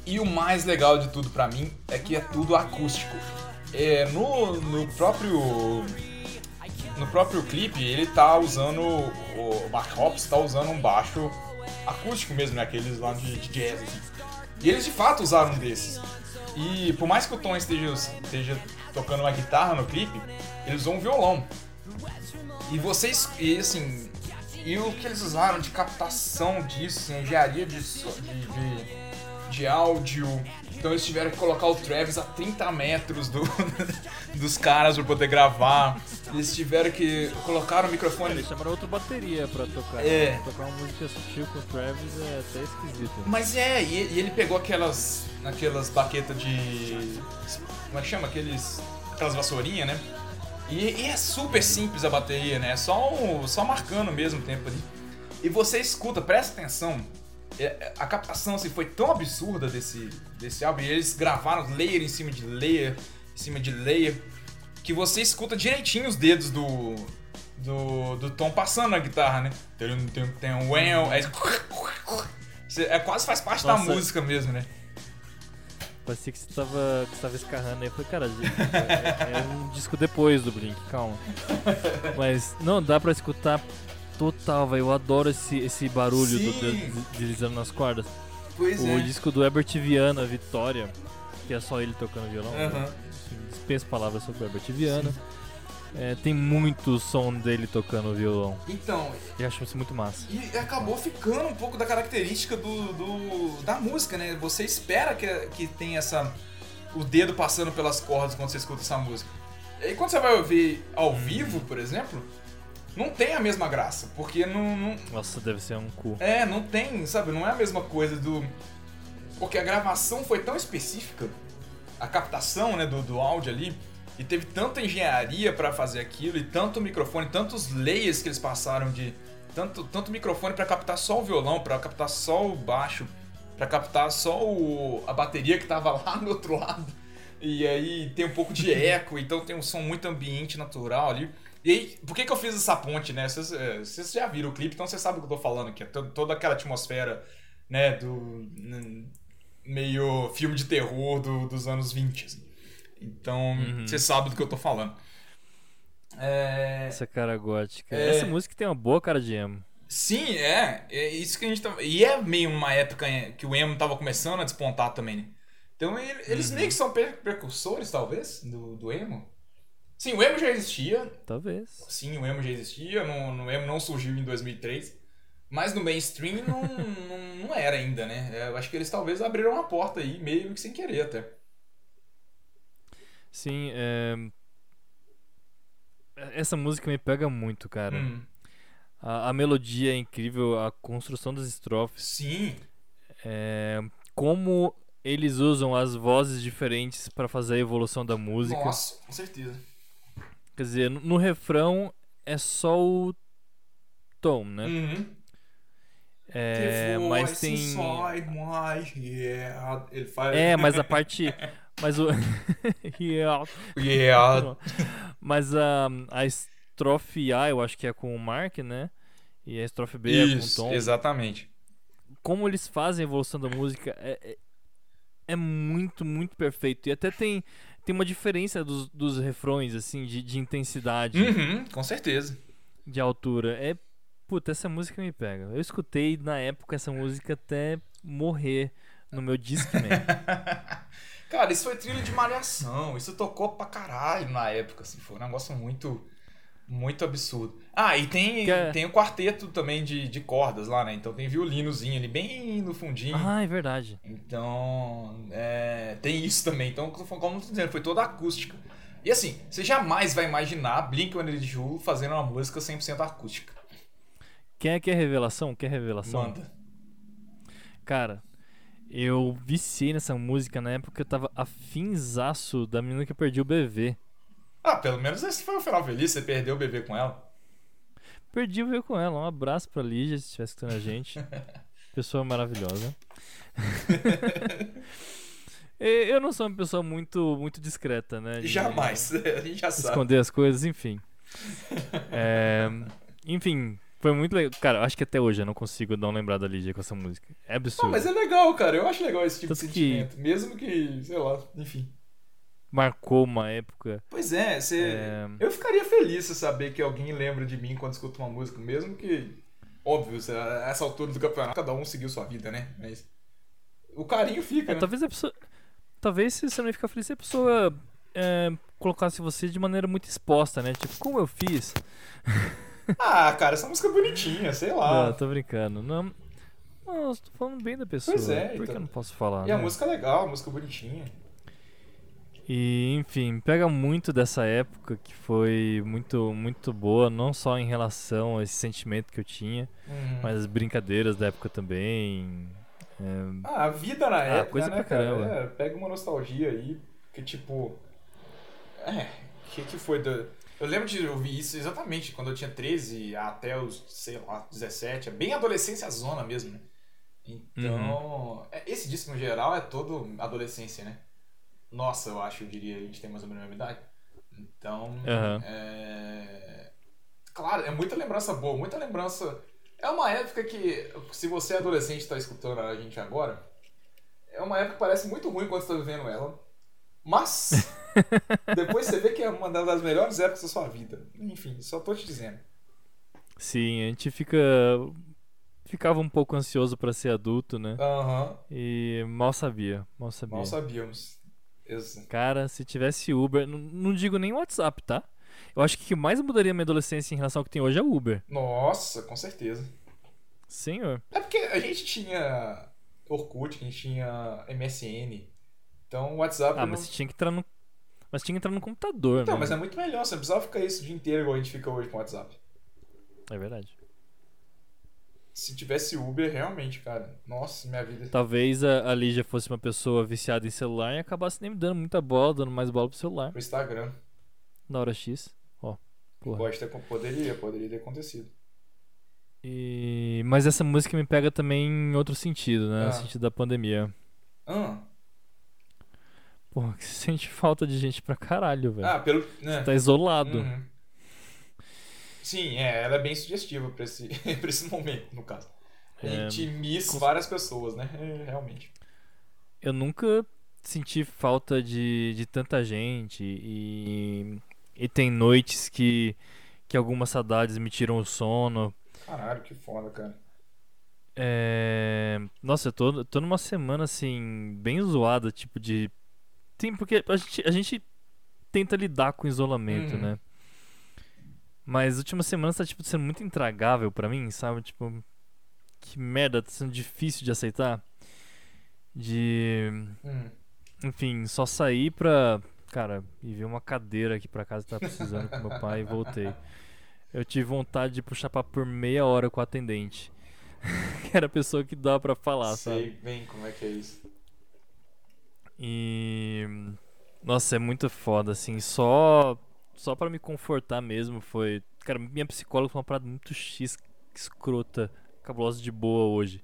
E o mais legal de tudo pra mim é que é tudo acústico. É, no, no próprio no próprio clipe, ele tá usando. O Mark Hoppus tá usando um baixo acústico mesmo, né? Aqueles lá de, de jazz. assim. E eles de fato usaram um desses. E por mais que o Tom esteja, esteja tocando uma guitarra no clipe, eles usam um violão. E vocês. E assim. E o que eles usaram de captação disso, assim, engenharia de, de, de, de áudio. Então eles tiveram que colocar o Travis a 30 metros do, dos caras pra poder gravar. Eles tiveram que colocar o microfone. eles chamaram outra bateria pra tocar. É. Tocar uma música sutil com o Travis é até esquisito. Mas é, e, e ele pegou aquelas. aquelas baquetas de. Como é que chama? Aqueles. aquelas vassourinhas, né? E, e é super simples a bateria, né? É só, um- só marcando mesmo o tempo ali. E você escuta, presta atenção, a captação assim, foi tão absurda desse, desse álbum, e eles gravaram layer em cima de layer, em cima de layer, que você escuta direitinho os dedos do, do, do Tom passando na guitarra, né? Tem, um well, é, é, quase faz parte Nossa. da música mesmo, né? Parecia que você tava, que você tava escarrando aí. Eu falei, cara, é, é um disco depois do Blink, calma. Mas não, dá pra escutar total, velho. Eu adoro esse, esse barulho do, deslizando nas cordas. Pois o é. disco do Herbert Viana, Vitória, que é só ele tocando violão. Uhum. Né? Dispenso palavras sobre o Herbert Viana. Sim. É, tem muito som dele tocando violão. Então. E acho isso muito massa. E acabou ficando um pouco da característica do, do da música, né? Você espera que, que tem essa. o dedo passando pelas cordas quando você escuta essa música. E quando você vai ouvir ao vivo, por exemplo, não tem a mesma graça. Porque não, não. Nossa, deve ser um cu. É, não tem, sabe? Não é a mesma coisa do. Porque a gravação foi tão específica, a captação né, do, do áudio ali e teve tanta engenharia para fazer aquilo e tanto microfone, tantos layers que eles passaram de tanto, tanto microfone para captar só o violão, para captar só o baixo, para captar só o, a bateria que tava lá no outro lado. E aí tem um pouco de eco, então tem um som muito ambiente natural ali. E aí, por que, que eu fiz essa ponte, né? Vocês, é, vocês já viram o clipe, então vocês sabem o que eu tô falando aqui. É toda aquela atmosfera, né, do meio filme de terror do, dos anos 20. Assim. Então, uhum. você sabe do que eu tô falando. É... Essa cara gótica. É... Essa música tem uma boa cara de emo. Sim, é. É isso que a gente tá... E é meio uma época que o emo tava começando a despontar também, né? Então eles uhum. meio que são precursores, talvez, do, do emo. Sim, o emo já existia. Talvez. Sim, o emo já existia. No, no emo não surgiu em 2003. Mas no mainstream não, não, não, era ainda, né? É, eu acho que eles talvez abriram uma porta aí, meio que sem querer até. Sim, é... essa música me pega muito, cara. Hum. A, a, melodia é incrível, a construção das estrofes. Sim. É... Como eles usam as vozes diferentes para fazer a evolução da música. Nossa, com certeza. Quer dizer, no, refrão é só o tom, né? Uhum. É, mas tem. Yeah. Ele faz... É, mas a parte. Mas o. yeah. yeah. Mas a, a estrofe A, eu acho que é com o Mark, né? E a estrofe B Isso, é com o Tom. Exatamente. Como eles fazem a evolução da música é, é, é, muito, muito perfeito. E até tem, tem uma diferença dos, dos refrões, assim, de, de intensidade. Uhum, com certeza. De altura. É. Puta, essa música me pega. Eu escutei na época essa música até morrer no meu Discman. Cara, isso foi trilha de malhação. Isso tocou pra caralho na época, assim. Foi um negócio muito. Muito absurdo. Ah, e tem, é... tem o quarteto também de, de cordas lá, né? Então tem violinozinho ali bem no fundinho. Ah, é verdade. Então, é, tem isso também. Então, como eu tô dizendo, foi toda acústica. E assim, você jamais vai imaginar Blink-182 fazendo uma música 100% acústica. Quem é que é revelação? Quer revelação? Manda. Cara, eu viciei nessa música na época que eu tava afinzaço da menina que perdi o bebê. Ah, pelo menos esse foi o final feliz, você perdeu o bebê com ela. Perdi o bebê com ela. Um abraço pra Lígia, se estiver escutando a gente. pessoa maravilhosa. eu não sou uma pessoa muito, muito discreta, né? De, Jamais, a gente já sabe. Esconder as coisas, enfim. É, enfim, foi muito legal. Cara, acho que até hoje eu não consigo não lembrar da Lídia com essa música. É absurdo. Não, mas é legal, cara. Eu acho legal esse tipo Tanto de sentimento. Que... Mesmo que, sei lá, enfim. Marcou uma época. Pois é, você... É... eu ficaria feliz se saber que alguém lembra de mim quando escuta uma música, mesmo que. Óbvio, a essa altura do campeonato, cada um seguiu sua vida, né? Mas. O carinho fica, é, né? Talvez a pessoa. Talvez se você não ficar feliz, se a pessoa é, colocasse você de maneira muito exposta, né? Tipo, como eu fiz. Ah, cara, essa música é bonitinha, sei lá. Não, tô brincando. Não, não eu tô falando bem da pessoa. Pois é. Por então... que eu não posso falar? E né? a música é legal, a música é bonitinha. E, enfim, pega muito dessa época que foi muito, muito boa, não só em relação a esse sentimento que eu tinha, uhum. mas as brincadeiras da época também. É... Ah, a vida na ah, época, coisa né, pra caramba. É, pega uma nostalgia aí, que tipo. É, o que, que foi do eu lembro de ouvir isso exatamente quando eu tinha 13 até os, sei lá, 17. É bem adolescência zona mesmo, né? Então, é, esse disco no geral é todo adolescência, né? Nossa, eu acho, eu diria, a gente tem mais ou menos a mesma idade. Então, Aham. é... Claro, é muita lembrança boa, muita lembrança... É uma época que, se você é adolescente e tá escutando a gente agora, é uma época que parece muito ruim quando você tá vivendo ela. Mas, depois você vê que é uma das melhores épocas da sua vida. Enfim, só tô te dizendo. Sim, a gente fica. Ficava um pouco ansioso pra ser adulto, né? Aham, E mal sabia, mal sabia. mal sabíamos. Cara, se tivesse Uber, n- não digo nem WhatsApp, tá? Eu acho que o que mais mudaria minha adolescência em relação ao que tem hoje é o Uber. Nossa, com certeza. Senhor. É porque a gente tinha Orkut, a gente tinha MSN. Então o WhatsApp. Ah, não... mas você tinha que entrar no. Mas tinha que entrar no computador, Então, né? mas é muito melhor, você não precisava ficar isso o dia inteiro igual a gente fica hoje com o WhatsApp. É verdade. Se tivesse Uber, realmente, cara. Nossa, minha vida. Talvez a, a Lígia fosse uma pessoa viciada em celular e acabasse nem me dando muita bola, dando mais bola pro celular Pro Instagram. na hora X. Ó, porra. Pode ter, poderia, poderia ter acontecido. E... Mas essa música me pega também em outro sentido, né? Ah. No sentido da pandemia. Ah, Porra, que você sente falta de gente pra caralho, velho. ah pelo. Né? Tá isolado. Uhum. Sim, é, ela é bem sugestiva pra esse, pra esse momento, no caso. A É, com- várias pessoas, né? É, realmente. Eu nunca senti falta de, de tanta gente e, e tem noites que, que algumas saudades me tiram o sono. Caralho, que foda, cara. É, Nossa, eu tô, tô numa semana assim, bem zoada, tipo de. Sim, porque a gente, a gente tenta lidar com o isolamento, Uhum. né? Mas as últimas semanas tá tipo, sendo muito intragável pra mim, sabe? Tipo, que merda, tá sendo difícil de aceitar. De. Hum. Enfim, só saí pra. Cara, e ver uma cadeira aqui pra casa que tava precisando com meu pai e voltei. Eu tive vontade de puxar papo por meia hora com o atendente. que era a pessoa que dava pra falar, Sei sabe? bem como é que é isso. E. Nossa, é muito foda, assim. Só. Só pra me confortar mesmo foi. Cara, minha psicóloga foi uma parada muito X, escrota, cabulosa de boa hoje.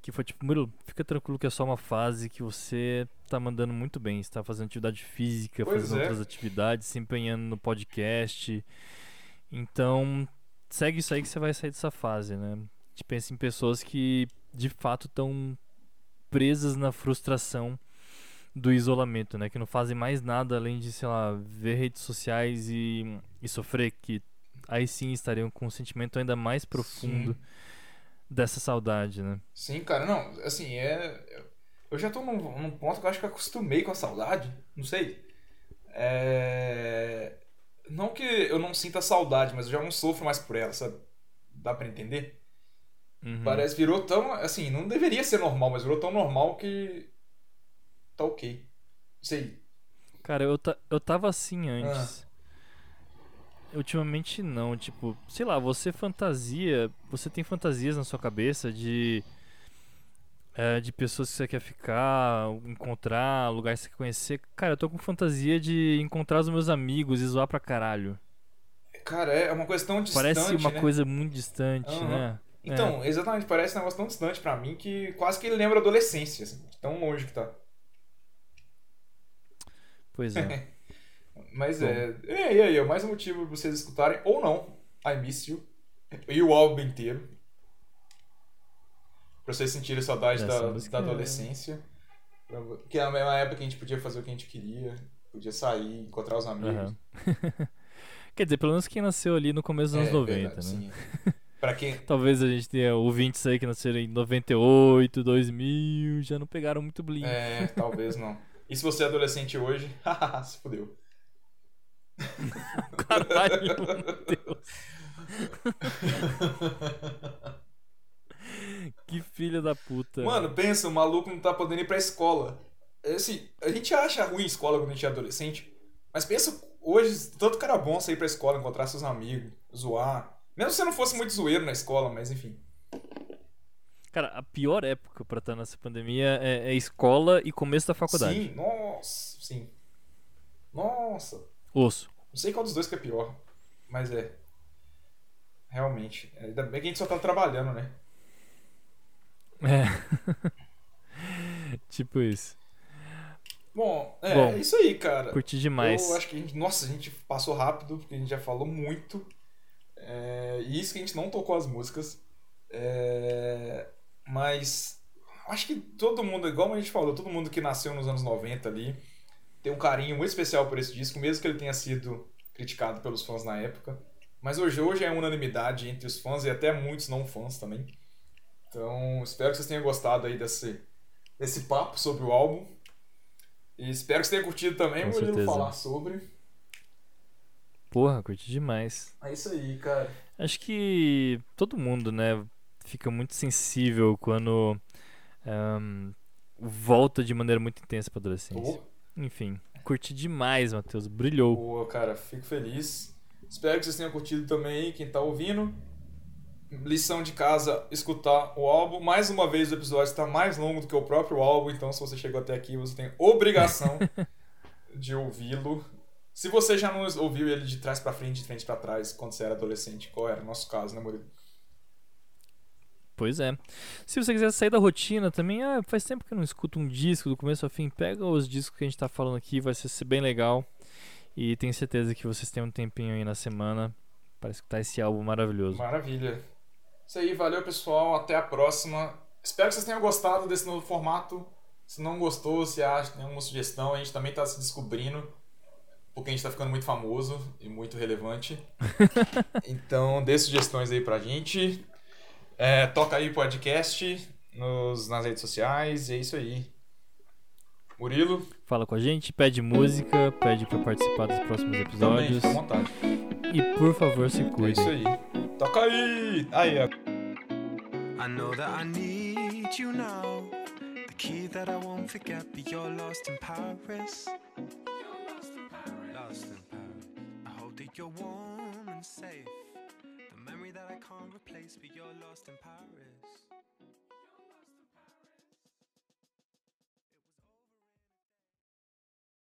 Que foi tipo, Murilo, fica tranquilo que é só uma fase que você tá mandando muito bem. Você tá fazendo atividade física, Pois fazendo é. outras atividades, se empenhando no podcast. Então, segue isso aí que você vai sair dessa fase, né? A gente pensa em pessoas que de fato estão presas na frustração do isolamento, né? Que não fazem mais nada além de, sei lá, ver redes sociais e, e sofrer, que aí sim estariam com um sentimento ainda mais profundo Sim. dessa saudade, né? Sim, cara, não, assim, é. Eu já tô num, num ponto que eu acho que eu acostumei com a saudade, não sei. É. Não que eu não sinta saudade, mas eu já não sofro mais por ela, sabe? Dá pra entender? Uhum. Parece, virou tão. Assim, não deveria ser normal, mas virou tão normal que. Tá ok. Sei. Cara, eu, ta- eu tava assim antes. Ultimamente não, tipo, sei lá, você fantasia, você tem fantasias na sua cabeça de é, de pessoas que você quer ficar, encontrar, lugares que você quer conhecer. Cara, eu tô com fantasia de encontrar os meus amigos e zoar pra caralho. Cara, é uma coisa tão distante. Parece uma né? coisa muito distante, Aham. né? Então, exatamente, parece um negócio tão distante pra mim que quase que ele lembra adolescência, assim, tão longe que tá. Pois é. Mas Bom. é. é, E aí, é mais um motivo pra vocês escutarem, ou não, I Miss You. E o álbum inteiro. Pra vocês sentirem saudade da, da é- adolescência. Pra- Que é uma época que a gente podia fazer o que a gente queria. Podia sair, encontrar os amigos. Aham. Quer dizer, pelo menos quem nasceu ali no começo dos anos É, 90, verdade, né? sim. pra quem. Talvez a gente tenha ouvintes aí que nasceram em 98, 2000, já não pegaram muito Blink. É, talvez não. E se você é adolescente hoje, se fudeu. Caralho, meu Deus. Que filha da puta. Mano, pensa, o maluco não tá podendo ir pra escola. É Assim, a gente acha ruim escola quando a gente é adolescente, mas pensa hoje, tanto cara bom sair pra escola, encontrar seus amigos, zoar. Mesmo se você não fosse muito zoeiro na escola, mas enfim. Cara, a pior época pra estar nessa pandemia é, é escola e começo da faculdade. Sim, nossa, sim. Nossa. Osso. Não sei qual dos dois que é pior, mas é. Realmente. Ainda bem que a gente só tá trabalhando, né? É. tipo isso. Bom, é, Bom, é isso aí, cara. Curti demais. Eu acho que a gente, nossa, a gente passou rápido, porque a gente já falou muito. É, e isso que a gente não tocou as músicas. É, mas acho que todo mundo, igual a gente falou, todo mundo que nasceu nos anos 90 ali tem um carinho muito especial por esse disco, mesmo que ele tenha sido criticado pelos fãs na época. Mas hoje, hoje é unanimidade entre os fãs e até muitos não fãs também. Então, espero que vocês tenham gostado aí desse, desse papo sobre o álbum. E espero que você tenha curtido também o Murilo falar sobre. Porra, curti demais. É isso aí, cara. Acho que todo mundo, né, fica muito sensível quando ahn, volta de maneira muito intensa pra adolescência. Pô, Enfim, curti demais, Matheus. Brilhou. Boa, cara, fico feliz. Espero que vocês tenham curtido também, quem tá ouvindo. Lição de casa, escutar o álbum. Mais uma vez, o episódio está mais longo do que o próprio álbum, então se você chegou até aqui, você tem obrigação de ouvi-lo. Se você já não ouviu ele de trás pra frente, de frente pra trás, quando você era adolescente, qual era o nosso caso, né, Murilo? Pois é. Se você quiser sair da rotina também, ah, faz tempo que eu não escuto um disco do começo ao fim, pega os discos que a gente tá falando aqui, vai ser bem legal. E tenho certeza que vocês têm um tempinho aí na semana para escutar esse álbum maravilhoso. Maravilha. Isso aí, valeu pessoal, até a próxima. Espero que vocês tenham gostado desse novo formato. Se não gostou, se acha, tem alguma sugestão, a gente também está se descobrindo, porque a gente está ficando muito famoso e muito relevante. então, dê sugestões aí pra gente. É, toca aí podcast nos, nas redes sociais, e é isso aí. Murilo, Fala com a gente, pede música, pede pra participar dos próximos também, episódios. fica à vontade. E por favor, se É isso cuidem. aí. Toca aí! Aí, ó. I know that I need you now. The key that I won't forget, but you're lost in Paris. Lost in Paris. I hope that you're warm and safe. Memory that I can't replace, but you're lost in Paris.